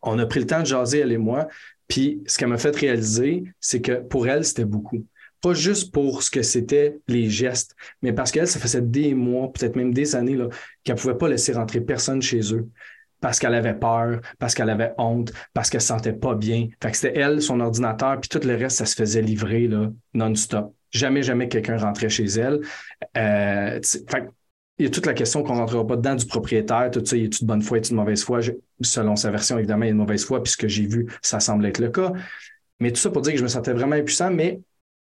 On a pris le temps de jaser, elle et moi. Puis ce qu'elle m'a fait réaliser, c'est que pour elle, c'était beaucoup pas juste pour ce que c'était les gestes, mais parce qu'elle, ça faisait des mois, peut-être même des années, qu'elle ne pouvait pas laisser rentrer personne chez eux parce qu'elle avait peur, parce qu'elle avait honte, parce qu'elle se sentait pas bien. Fait que c'était elle, son ordinateur, puis tout le reste, ça se faisait livrer non-stop. Jamais, jamais quelqu'un rentrait chez elle. Euh, fait il y a toute la question qu'on ne rentrera pas dedans du propriétaire, tout ça, il a de bonne foi, et de mauvaise foi? selon sa version, évidemment, il y a de mauvaise foi, puisque j'ai vu, ça semble être le cas. Mais tout ça pour dire que je me sentais vraiment impuissant, mais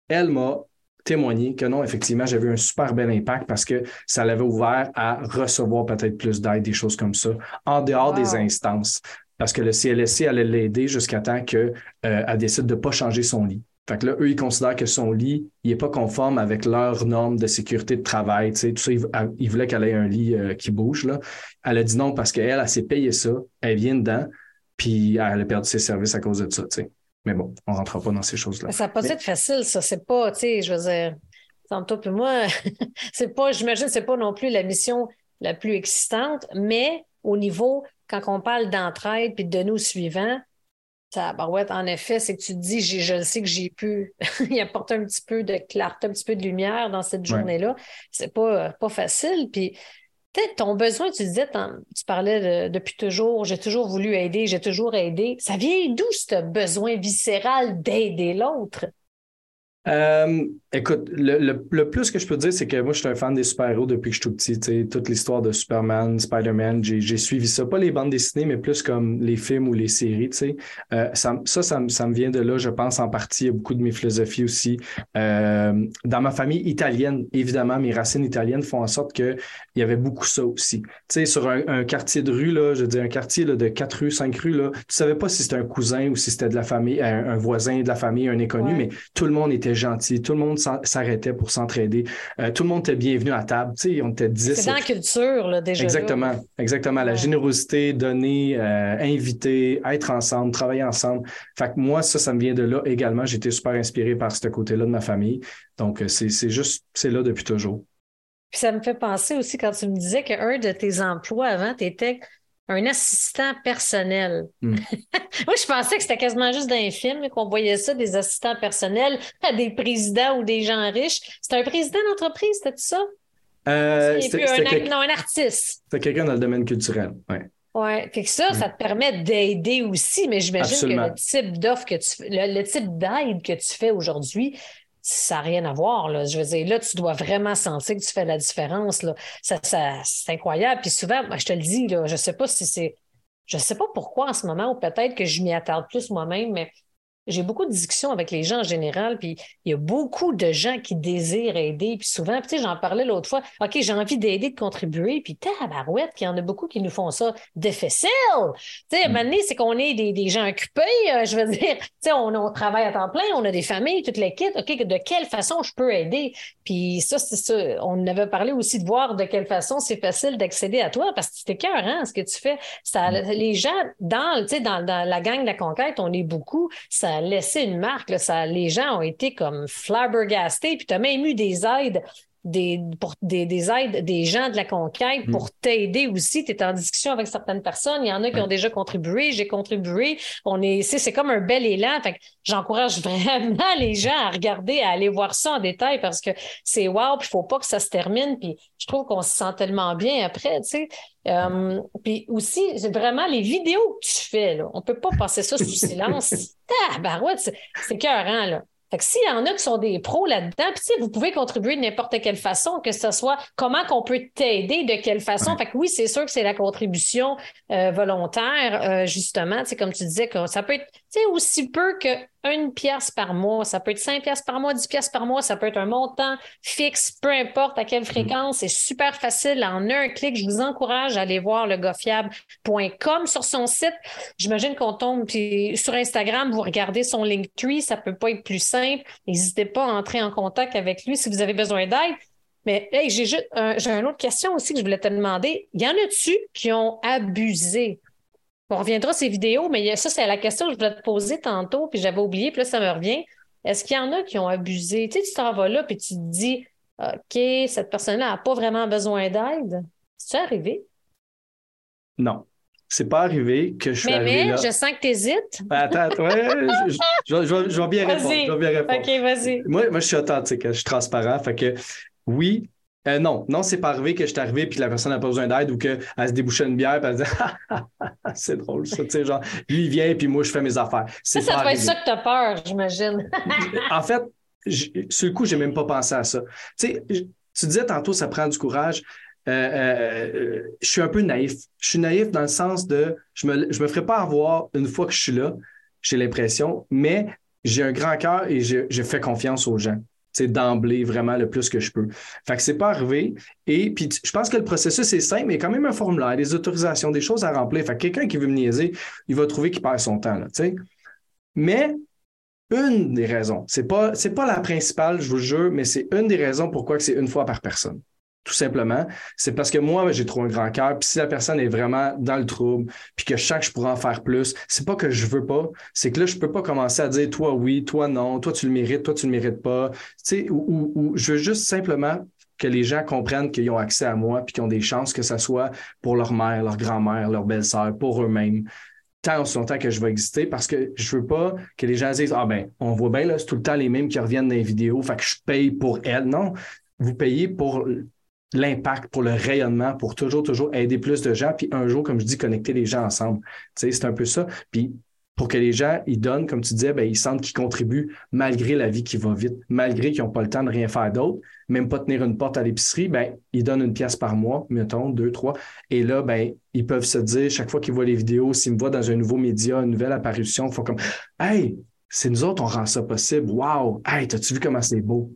elle m'a témoigné que non, effectivement, j'avais un super bel impact parce que ça l'avait ouvert à recevoir peut-être plus d'aide, des choses comme ça, en dehors des instances. Parce que le CLSC allait l'aider jusqu'à temps qu'elle euh, décide de ne pas changer son lit. Fait que là, eux, ils considèrent que son lit, il n'est pas conforme avec leurs normes de sécurité de travail. Tu sais, tout ça, ils, voulaient qu'elle ait un lit euh, qui bouge. Là. Elle a dit non parce qu'elle, elle, s'est payé ça, elle vient dedans, puis elle a perdu ses services à cause de ça. Tu sais. Mais bon, on ne rentrera pas dans ces choses-là. Ça n'a pas être facile, ça. C'est pas, tu sais, je veux dire, tantôt puis moi, c'est pas, j'imagine, c'est pas non plus la mission la plus excitante, mais au niveau, quand on parle d'entraide puis de nous suivants, ça, bah ouais, en effet, c'est que tu te dis, je sais que j'ai pu y apporter un petit peu de clarté, un petit peu de lumière dans cette journée-là. C'est pas, pas facile. Puis Peut-être ton besoin, tu disais, tu parlais depuis toujours, j'ai toujours voulu aider, j'ai toujours aidé. Ça vient d'où ce besoin viscéral d'aider l'autre? Euh, écoute, le, plus que je peux dire, c'est que moi, je suis un fan des super-héros depuis que je suis tout petit. Toute l'histoire de Superman, Spider-Man, j'ai suivi ça. Pas les bandes dessinées, mais plus comme les films ou les séries. Euh, ça, ça, ça, me vient de là, je pense, en partie. Il y a beaucoup de mes philosophies aussi. Euh, dans ma famille italienne, évidemment, mes racines italiennes font en sorte qu'il y avait beaucoup ça aussi. sais, sur un, quartier de rue, là, je dire, un quartier là, de quatre rues, cinq rues, là, tu savais pas si c'était un cousin ou si c'était de la famille, un, voisin de la famille, un inconnu, mais tout le monde était gentil, tout le monde s'arrêtait pour s'entraider, euh, tout le monde était bienvenu à table, tu sais, on était 10. C'est dans la culture, là, déjà. Exactement, exactement. La générosité, donner, euh, inviter, être ensemble, travailler ensemble. Fait que moi, ça, ça me vient de là également. J'étais super inspiré par ce côté-là de ma famille. Donc, euh, c'est juste, c'est là depuis toujours. Puis ça me fait penser aussi quand tu me disais qu'un de tes emplois avant, tu étais un assistant personnel. Hmm. Moi, je pensais que c'était quasiment juste dans les films qu'on voyait ça, des assistants personnels à des présidents ou des gens riches. C'est un président d'entreprise, c'était ça? Euh, c'était un, non, un artiste. C'était quelqu'un dans le domaine culturel, oui. Oui, fait que ça, ça te permet d'aider aussi, mais j'imagine que le type d'offre que tu le, le type d'aide que tu fais aujourd'hui, ça n'a rien à voir. Là. Je veux dire, là, tu dois vraiment sentir que tu fais la différence. Là. Ça, ça c'est incroyable. Puis souvent, je te le dis, là, je ne sais pas si c'est. Je ne sais pas pourquoi en ce moment, ou peut-être que je m'y attarde plus moi-même, mais j'ai beaucoup de discussions avec les gens en général, puis il y a beaucoup de gens qui désirent aider, puis souvent, tu sais, j'en parlais l'autre fois, OK, j'ai envie d'aider, de contribuer, puis tabarouette, qu'il y en a beaucoup qui nous font ça difficile. Tu sais, à un moment donné, c'est qu'on est des, des, gens occupés, euh, je veux dire, tu sais, on, on, travaille à temps plein, on a des familles, toute l'équipe, OK, de quelle façon je peux aider? Puis ça, c'est ça, on avait parlé aussi de voir de quelle façon c'est facile d'accéder à toi, parce que c'est cœur, hein, ce que tu fais. Ça, les gens, dans, tu sais, dans, dans la gang de la conquête, on est beaucoup, ça laissé une marque. Ça, les gens ont été comme flabbergastés. Puis tu as même eu des aides des, pour, des, des, aides des gens de la conquête pour mm. t'aider aussi. Tu es en discussion avec certaines personnes. Il y en a qui ont déjà contribué. J'ai contribué. On est, c'est comme un bel élan. Fait j'encourage vraiment les gens à regarder, à aller voir ça en détail parce que c'est wow. Puis il faut pas que ça se termine. Puis je trouve qu'on se sent tellement bien après, tu sais. Euh, puis aussi, vraiment les vidéos que tu fais, là, on peut pas passer ça sous silence. Ouais, c'est, c'est cœurant, là. Fait que s'il y en a qui sont des pros là-dedans, puis vous pouvez contribuer de n'importe quelle façon, que ce soit comment qu'on peut t'aider, de quelle façon. Fait que oui, c'est sûr que c'est la contribution euh, volontaire, euh, justement. C'est comme tu disais, que ça peut être aussi peu que une pièce par mois. Ça peut être cinq pièces par mois, dix pièces par mois. Ça peut être un montant fixe, peu importe à quelle fréquence. C'est super facile. En un clic, je vous encourage à aller voir le gofiable.com sur son site. J'imagine qu'on tombe puis sur Instagram, vous regardez son Linktree. Ça peut pas être plus simple. N'hésitez pas à entrer en contact avec lui si vous avez besoin d'aide. Mais j'ai juste j'ai une autre question aussi que je voulais te demander. Y en a-tu qui ont abusé? On reviendra sur ces vidéos, mais ça, c'est la question que je voulais te poser tantôt, puis j'avais oublié, puis là, ça me revient. Est-ce qu'il y en a qui ont abusé? Tu sais, tu t'en vas là, puis tu te dis, OK, cette personne-là n'a pas vraiment besoin d'aide. C'est arrivé? Non. C'est pas arrivé que je suis mais, arrivé Mais je sens que tu hésites. Ben, attends, ouais, je, je, vais bien répondre. Je vais bien répondre. OK, vas-y. Moi, moi, je suis authentique, je suis transparent. Fait que oui, euh, non, non, c'est pas arrivé que je suis arrivé puis que la personne n'a pas besoin d'aide ou qu'elle se débouchait une bière et elle dit c'est drôle ça, tu sais, genre, lui il vient puis moi je fais mes affaires. Ça, ça doit être ça que tu as peur, j'imagine. en fait, sur le coup, j'ai même pas pensé à ça. Tu sais, tu disais tantôt, ça prend du courage. Euh, euh, je suis un peu naïf. Je suis naïf dans le sens de je me, je me ferai pas avoir une fois que je suis là, j'ai l'impression, mais j'ai un grand cœur et je, je fais confiance aux gens d'emblée vraiment le plus que je peux. Fait que c'est pas arrivé. Et puis, je pense que le processus est simple, mais quand même un formulaire, des autorisations, des choses à remplir. Fait que quelqu'un qui veut me niaiser, il va trouver qu'il perd son temps, là. Mais une des raisons, c'est pas, c'est pas la principale, je vous jure, mais c'est une des raisons pourquoi c'est une fois par personne tout simplement, c'est parce que moi, j'ai trop un grand cœur. Puis si la personne est vraiment dans le trouble, puis que je sens que je pourrais en faire plus, c'est pas que je veux pas, c'est que là, je peux pas commencer à dire toi oui, toi non, toi tu le mérites, toi tu le mérites pas. Tu sais, ou, ou, je veux juste simplement que les gens comprennent qu'ils ont accès à moi, puis qu'ils ont des chances que ce soit pour leur mère, leur grand-mère, leur belle-sœur, pour eux-mêmes tant aussi longtemps que je vais exister parce que je veux pas que les gens disent Ah ben, on voit bien, là, c'est tout le temps les mêmes qui reviennent dans les vidéos, fait que je paye pour elles. Non, vous payez pour l'impact, pour le rayonnement, pour toujours, toujours aider plus de gens, puis un jour, comme je dis, connecter les gens ensemble. Tu sais, c'est un peu ça. Puis pour que les gens, ils donnent, comme tu disais, ben, ils sentent qu'ils contribuent malgré la vie qui va vite, malgré qu'ils n'ont pas le temps de rien faire d'autre, même pas tenir une porte à l'épicerie, ben, ils donnent une pièce par mois, mettons, deux, trois. Et là, ben, ils peuvent se dire, chaque fois qu'ils voient les vidéos, s'ils me voient dans un nouveau média, une nouvelle apparition, ils font comme Hey, c'est nous autres, on rend ça possible. Wow! Hey, t'as-tu vu comment c'est beau?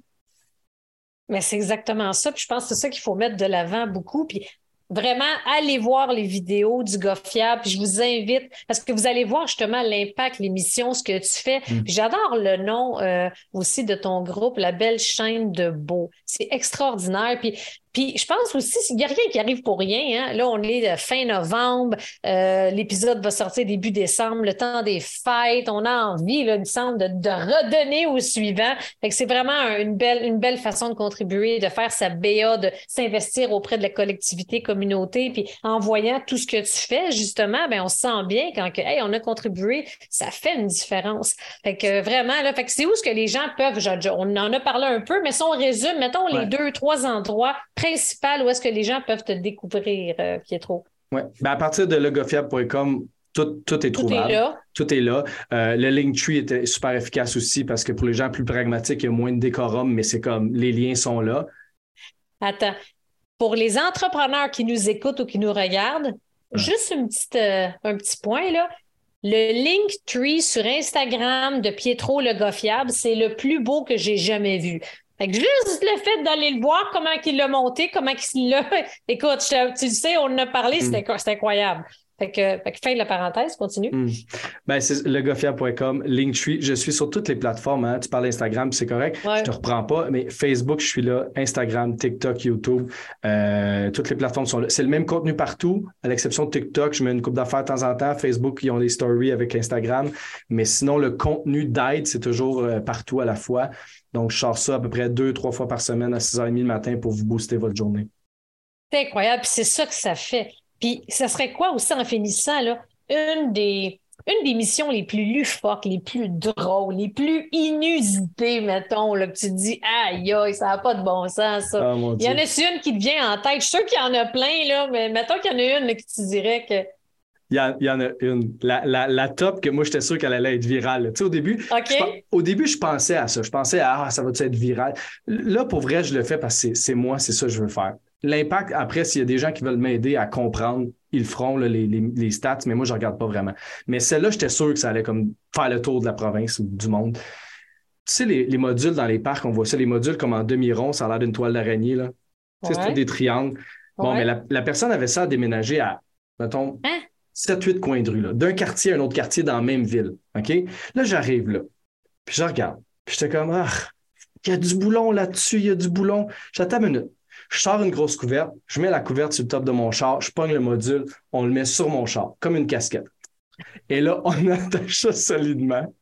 Mais c'est exactement ça. Puis je pense que c'est ça qu'il faut mettre de l'avant beaucoup. Puis vraiment, allez voir les vidéos du gars fiable. Puis je vous invite, parce que vous allez voir justement l'impact, l'émission, ce que tu fais. Mm. J'adore le nom euh, aussi de ton groupe, La Belle Chaîne de Beau. C'est extraordinaire. Puis Puis je pense aussi, il n'y a rien qui arrive pour rien. Hein. Là, on est euh, fin novembre, euh, l'épisode va sortir début décembre, le temps des fêtes. On a envie, là, il me semble, de, de redonner au suivant. Fait que c'est vraiment une belle, une belle façon de contribuer, de faire sa BA, de s'investir auprès de la collectivité, communauté. Puis en voyant tout ce que tu fais, justement, ben on se sent bien quand que, hey, on a contribué, ça fait une différence. Fait que vraiment, là, fait que c'est où ce que les gens peuvent, on en a parlé un peu, mais si on résume, mettons les deux, trois endroits principal où est-ce que les gens peuvent te découvrir, euh, Pietro? Oui. Ben à partir de logofiable.com, tout, tout, est trouvable. Tout est là. Tout est là. Euh, le Linktree était super efficace aussi parce que pour les gens plus pragmatiques, il y a moins de décorum, mais c'est comme les liens sont là. Attends. Pour les entrepreneurs qui nous écoutent ou qui nous regardent, juste une petite, euh, un petit point là. Le Linktree sur Instagram de Pietro Le Goffiable, c'est le plus beau que j'ai jamais vu. Fait que juste le fait d'aller le voir, comment il l'a monté, comment il l'a. Écoute, tu sais, on en a parlé, c'était mm. incroyable. Fait que, fait que fin de la parenthèse, continue. Mm. Ben, c'est legofia.com, Linktree. Je suis sur toutes les plateformes. Hein. Tu parles d'Instagram, c'est correct. Je te reprends pas, mais Facebook, je suis là. Instagram, TikTok, YouTube. Euh, toutes les plateformes sont là. C'est le même contenu partout, à l'exception de TikTok. Je mets une coupe d'affaires de temps en temps. Facebook, ils ont des stories avec Instagram. Mais sinon, le contenu d'aide, c'est toujours euh, partout à la fois. Donc, je sors ça à peu près deux, trois fois par semaine à 6h30 le matin pour vous booster votre journée. C'est incroyable. c'est ça que ça fait. Puis, ça serait quoi aussi en finissant, là, une des, une des missions les plus loufoques, les plus drôles, les plus inusitées, mettons, là, que tu te dis, aïe, aïe, ça n'a pas de bon sens, ça. Ah, il y en a une qui te vient en tête? Je suis sûr qu'il y en a plein, là, mais mettons qu'il y en a une que tu dirais que il y, en, a une. La, top que moi, j'étais sûr qu'elle allait être virale. Tu sais, au début, je, au début, je pensais à ça. Je pensais à ah, ça va être viral? Là, pour vrai, je le fais parce que c'est moi, c'est ça que je veux faire. L'impact, après, s'il y a des gens qui veulent m'aider à comprendre, ils feront les, stats, mais moi, je ne regarde pas vraiment. Mais celle-là, j'étais sûr que ça allait comme faire le tour de la province ou du monde. Tu sais, les, modules dans les parcs, on voit ça, les modules comme en demi-rond, ça a l'air d'une toile d'araignée. Là. Tu sais, c'est des triangles. Bon, mais la, personne avait ça à déménager à, mettons, hein? 7-8 coins de rue, d'un quartier à un autre quartier dans la même ville. OK? Là, j'arrive là. Puis je regarde. Puis j'étais comme, ah, il y a du boulon là-dessus, il y a du boulon. J'attends une minute. Je sors une grosse couverte, je mets la couverte sur le top de mon char, je pogne le module, on le met sur mon char, comme une casquette. Et là, on attache ça solidement.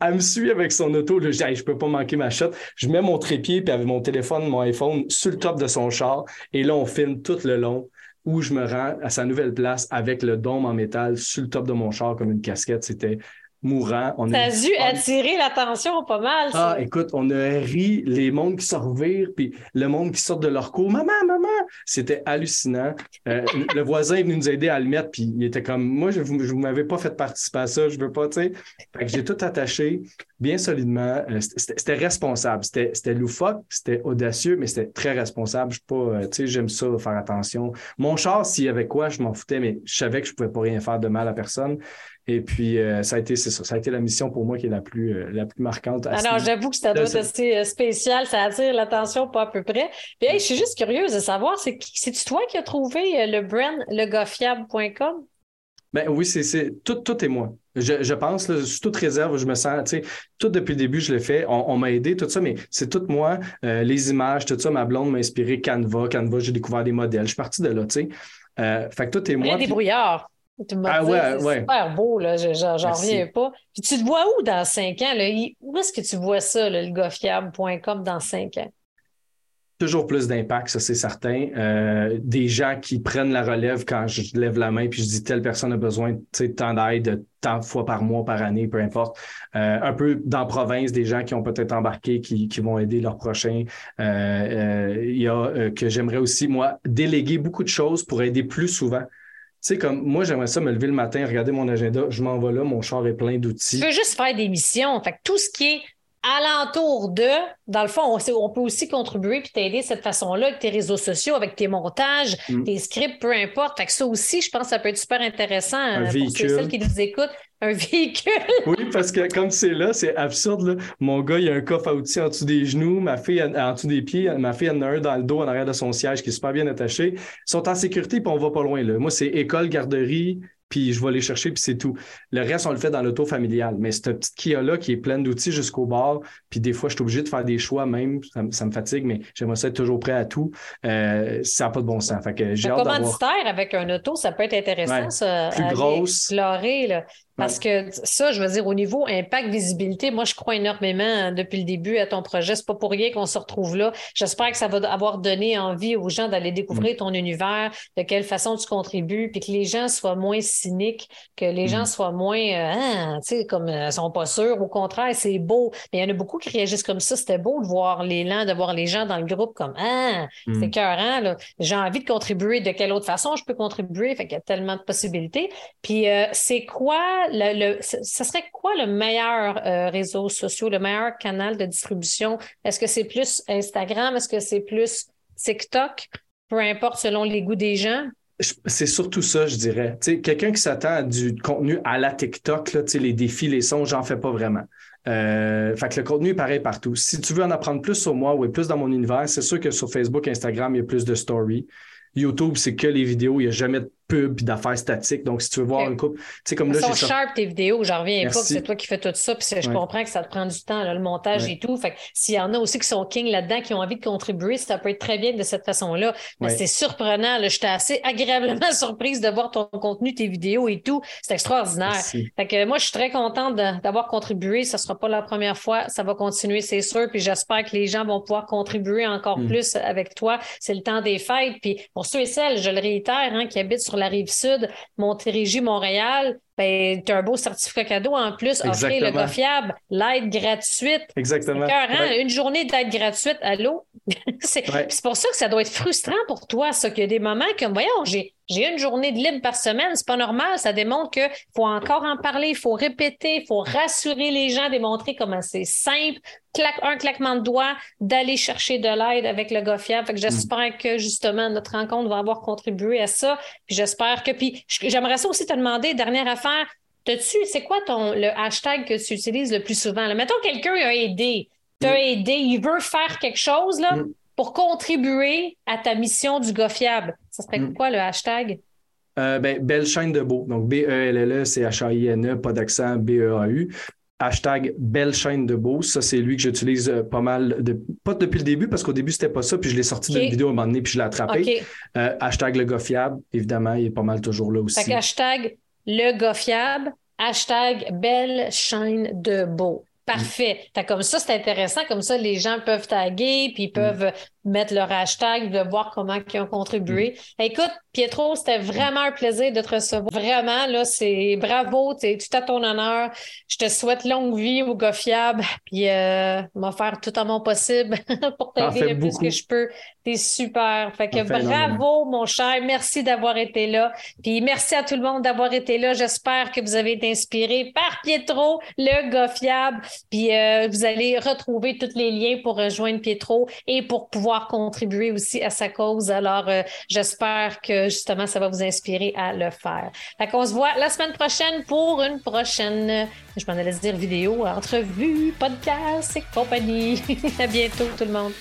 Elle me suit avec son auto. je dis, je peux pas manquer ma shot. Je mets mon trépied puis avec mon téléphone, mon iPhone sur le top de son char. Et là, on filme tout le long où je me rends à sa nouvelle place avec le dôme en métal sur le top de mon char comme une casquette. C'était mourant. On ça a dû attirer l'attention pas mal. Ah, écoute, on a ri les mondes qui se revirent, puis le monde qui sort de leur cours. Maman, maman! C'était hallucinant. Euh, le voisin est venu nous aider à le mettre, puis il était comme, moi, je ne vous, m'avais pas fait participer à ça, je veux pas, tu sais. j'ai tout attaché bien solidement. Euh, c'était responsable. C'était loufoque, c'était audacieux, mais c'était très responsable. Je pas, euh, tu sais, j'aime ça, faire attention. Mon char, s'il y avait quoi, je m'en foutais, mais je savais que je pouvais pas rien faire de mal à personne. Et puis, euh, ça a été, c'est ça, ça a été la mission pour moi qui est la plus, euh, la plus marquante. Alors, j'avoue que ça doit être assez euh, spécial, ça attire l'attention pas à peu près. Puis, je suis juste curieuse de savoir, c'est, c'est toi qui as trouvé le brand legoffiable.com? Ben oui, c'est, tout, tout est moi. Je, je pense, là, sous toute réserve, je me sens, tu sais, tout depuis le début, je l'ai fait. On, m'a aidé, tout ça, mais c'est tout moi. les images, tout ça, ma blonde m'a inspiré Canva. Canva, j'ai découvert des modèles. Je suis parti de là, tu sais. fait que tout est moi. des brouillards. Ah ouais, c'est super beau, là. J'en reviens pas. Puis tu te vois où dans cinq ans? Là? Où est-ce que tu vois ça, le goffiable.com dans cinq ans? Toujours plus d'impact, ça c'est certain. Euh, des gens qui prennent la relève quand je lève la main puis je dis telle personne a besoin de tant d'aide, tant de fois par mois, par année, peu importe. Euh, un peu dans la province, des gens qui ont peut-être embarqué, qui, qui, vont aider leurs prochains. Euh, il y a que j'aimerais aussi, moi, déléguer beaucoup de choses pour aider plus souvent. Sais, comme moi, j'aimerais ça me lever le matin, regarder mon agenda, je m'en vais là, mon char est plein d'outils. Tu veux juste faire des missions. Fait que tout ce qui est alentour de, dans le fond, on, peut aussi contribuer puis t'aider de cette façon-là avec tes réseaux sociaux, avec tes montages, mm. tes scripts, peu importe. Fait que ça aussi, je pense que ça peut être super intéressant Un euh, pour celles qui nous écoutent un véhicule. oui, parce que comme c'est là, c'est absurde. Mon gars, il a un coffre à outils en dessous des genoux, ma fille en dessous des pieds, ma fille en a un dans le dos en arrière de son siège qui est super bien attaché. Ils sont en sécurité puis on va pas loin. Là. Moi, c'est école, garderie, puis je vais les chercher, puis c'est tout. Le reste, on le fait dans l'auto familial. Mais cette petite Kia-là qui est pleine d'outils jusqu'au bord, puis des fois, je suis obligé de faire des choix même, ça, me fatigue, mais j'aimerais ça être toujours prêt à tout. Euh, ça n'a pas de bon sens. Fait que j'ai hâte commanditaire avec un auto, ça peut être intéressant, ça. Plus grosse. Explorer, là. Parce que ça, je veux dire, au niveau impact, visibilité, moi, je crois énormément hein, depuis le début à ton projet. C'est pas pour rien qu'on se retrouve là. J'espère que ça va avoir donné envie aux gens d'aller découvrir mm. ton univers, de quelle façon tu contribues, puis que les gens soient moins cyniques, que les gens mm. soient moins, euh, ah, tu sais, comme euh, sont pas sûrs. Au contraire, c'est beau. Mais il y en a beaucoup qui réagissent comme ça. C'était beau de voir l'élan, de voir les gens dans le groupe comme, ah, c'est mm. cœurant, J'ai envie de contribuer. De quelle autre façon je peux contribuer? Fait qu'il y a tellement de possibilités. Puis, euh, c'est quoi le, ce serait quoi le meilleur euh, réseau social, le meilleur canal de distribution? Est-ce que c'est plus Instagram? Est-ce que c'est plus TikTok? Peu importe selon les goûts des gens. C'est surtout ça, je dirais. Quelqu'un qui s'attend à du contenu à la TikTok, là, les défis, les sons, j'en fais pas vraiment. Euh, fait que le contenu est pareil partout. Si tu veux en apprendre plus sur moi ou plus dans mon univers, c'est sûr que sur Facebook, Instagram, il y a plus de stories. YouTube, c'est que les vidéos, il n'y a jamais de pub et d'affaires statiques. Donc, si tu veux voir une coupe, tu sais, comme là, j'ai. sont sharp tes vidéos, j'en reviens pas que c'est toi qui fais tout ça, puis je comprends que ça te prend du temps, le montage et tout. Fait que s'il y en a aussi qui sont king là-dedans, qui ont envie de contribuer, ça peut être très bien de cette façon-là. Mais c'est surprenant, là. J'étais assez agréablement surprise de voir ton contenu, tes vidéos et tout. C'est extraordinaire. Fait que moi, je suis très contente d'avoir contribué. Ça sera pas la première fois. Ça va continuer, c'est sûr. Puis j'espère que les gens vont pouvoir contribuer encore mm. plus avec toi. C'est le temps des fêtes. Puis pour ceux et celles, je le réitère, hein, qui habitent sur la rive sud, Montérégie, Montréal, ben, tu as un beau certificat cadeau en plus, offrir le gars fiable, l'aide gratuite. Exactement. Une journée d'aide gratuite, allô? c'est pour ça que ça doit être frustrant pour toi, ça, qu'il y a des moments comme, voyons, j'ai une journée de libre par semaine, c'est pas normal. Ça démontre qu'il faut encore en parler, il faut répéter, il faut rassurer les gens, démontrer comment c'est simple, un claquement de doigts, d'aller chercher de l'aide avec le gars fiable. Fait que j'espère que justement notre rencontre va avoir contribué à ça. Puis j'espère que. Puis j'aimerais ça aussi te demander, dernière affaire, T'as-tu, c'est quoi ton le hashtag que tu utilises le plus souvent? Mettons quelqu'un a aidé, mm. aidé, il veut faire quelque chose, là. Mm pour contribuer à ta mission du gars fiable. Ça serait hmm. quoi le hashtag? Euh, ben, belle chaîne de beau. Donc, B-E-L-L-E, c'est H-A-I-N-E, pas d'accent, B-E-A-U. Hashtag belle chaîne de beau. Ça, c'est lui que j'utilise euh, pas mal, de, pas depuis le début, parce qu'au début, c'était pas ça, puis je l'ai sorti d'une vidéo à un moment donné, puis je l'ai attrapé. Euh, hashtag le gars fiable, évidemment, il est pas mal toujours là aussi. hashtag le gars fiable, hashtag belle chaîne de beau. Parfait. comme ça, c'est intéressant. Comme ça, les gens peuvent taguer, puis peuvent mettre leur hashtag, de voir comment ils ont contribué. Mm. Écoute, Pietro, c'était vraiment un plaisir de te recevoir. Vraiment, là, c'est bravo, tu tout à ton honneur. Je te souhaite longue vie au gars fiable, puis euh, m'a faire tout à mon possible pour t'aider le plus que je peux. T'es super. Fait que bravo, mon cher. Merci d'avoir été là. Puis merci à tout le monde d'avoir été là. J'espère que vous avez été inspiré par Pietro, le gars fiable. Puis euh, vous allez retrouver tous les liens pour rejoindre Pietro et pour contribuer aussi à sa cause. Alors, euh, j'espère que justement, ça va vous inspirer à le faire. Fait qu'on se voit la semaine prochaine pour une prochaine, je m'en allais dire vidéo, entrevue, podcast et compagnie. à bientôt tout le monde.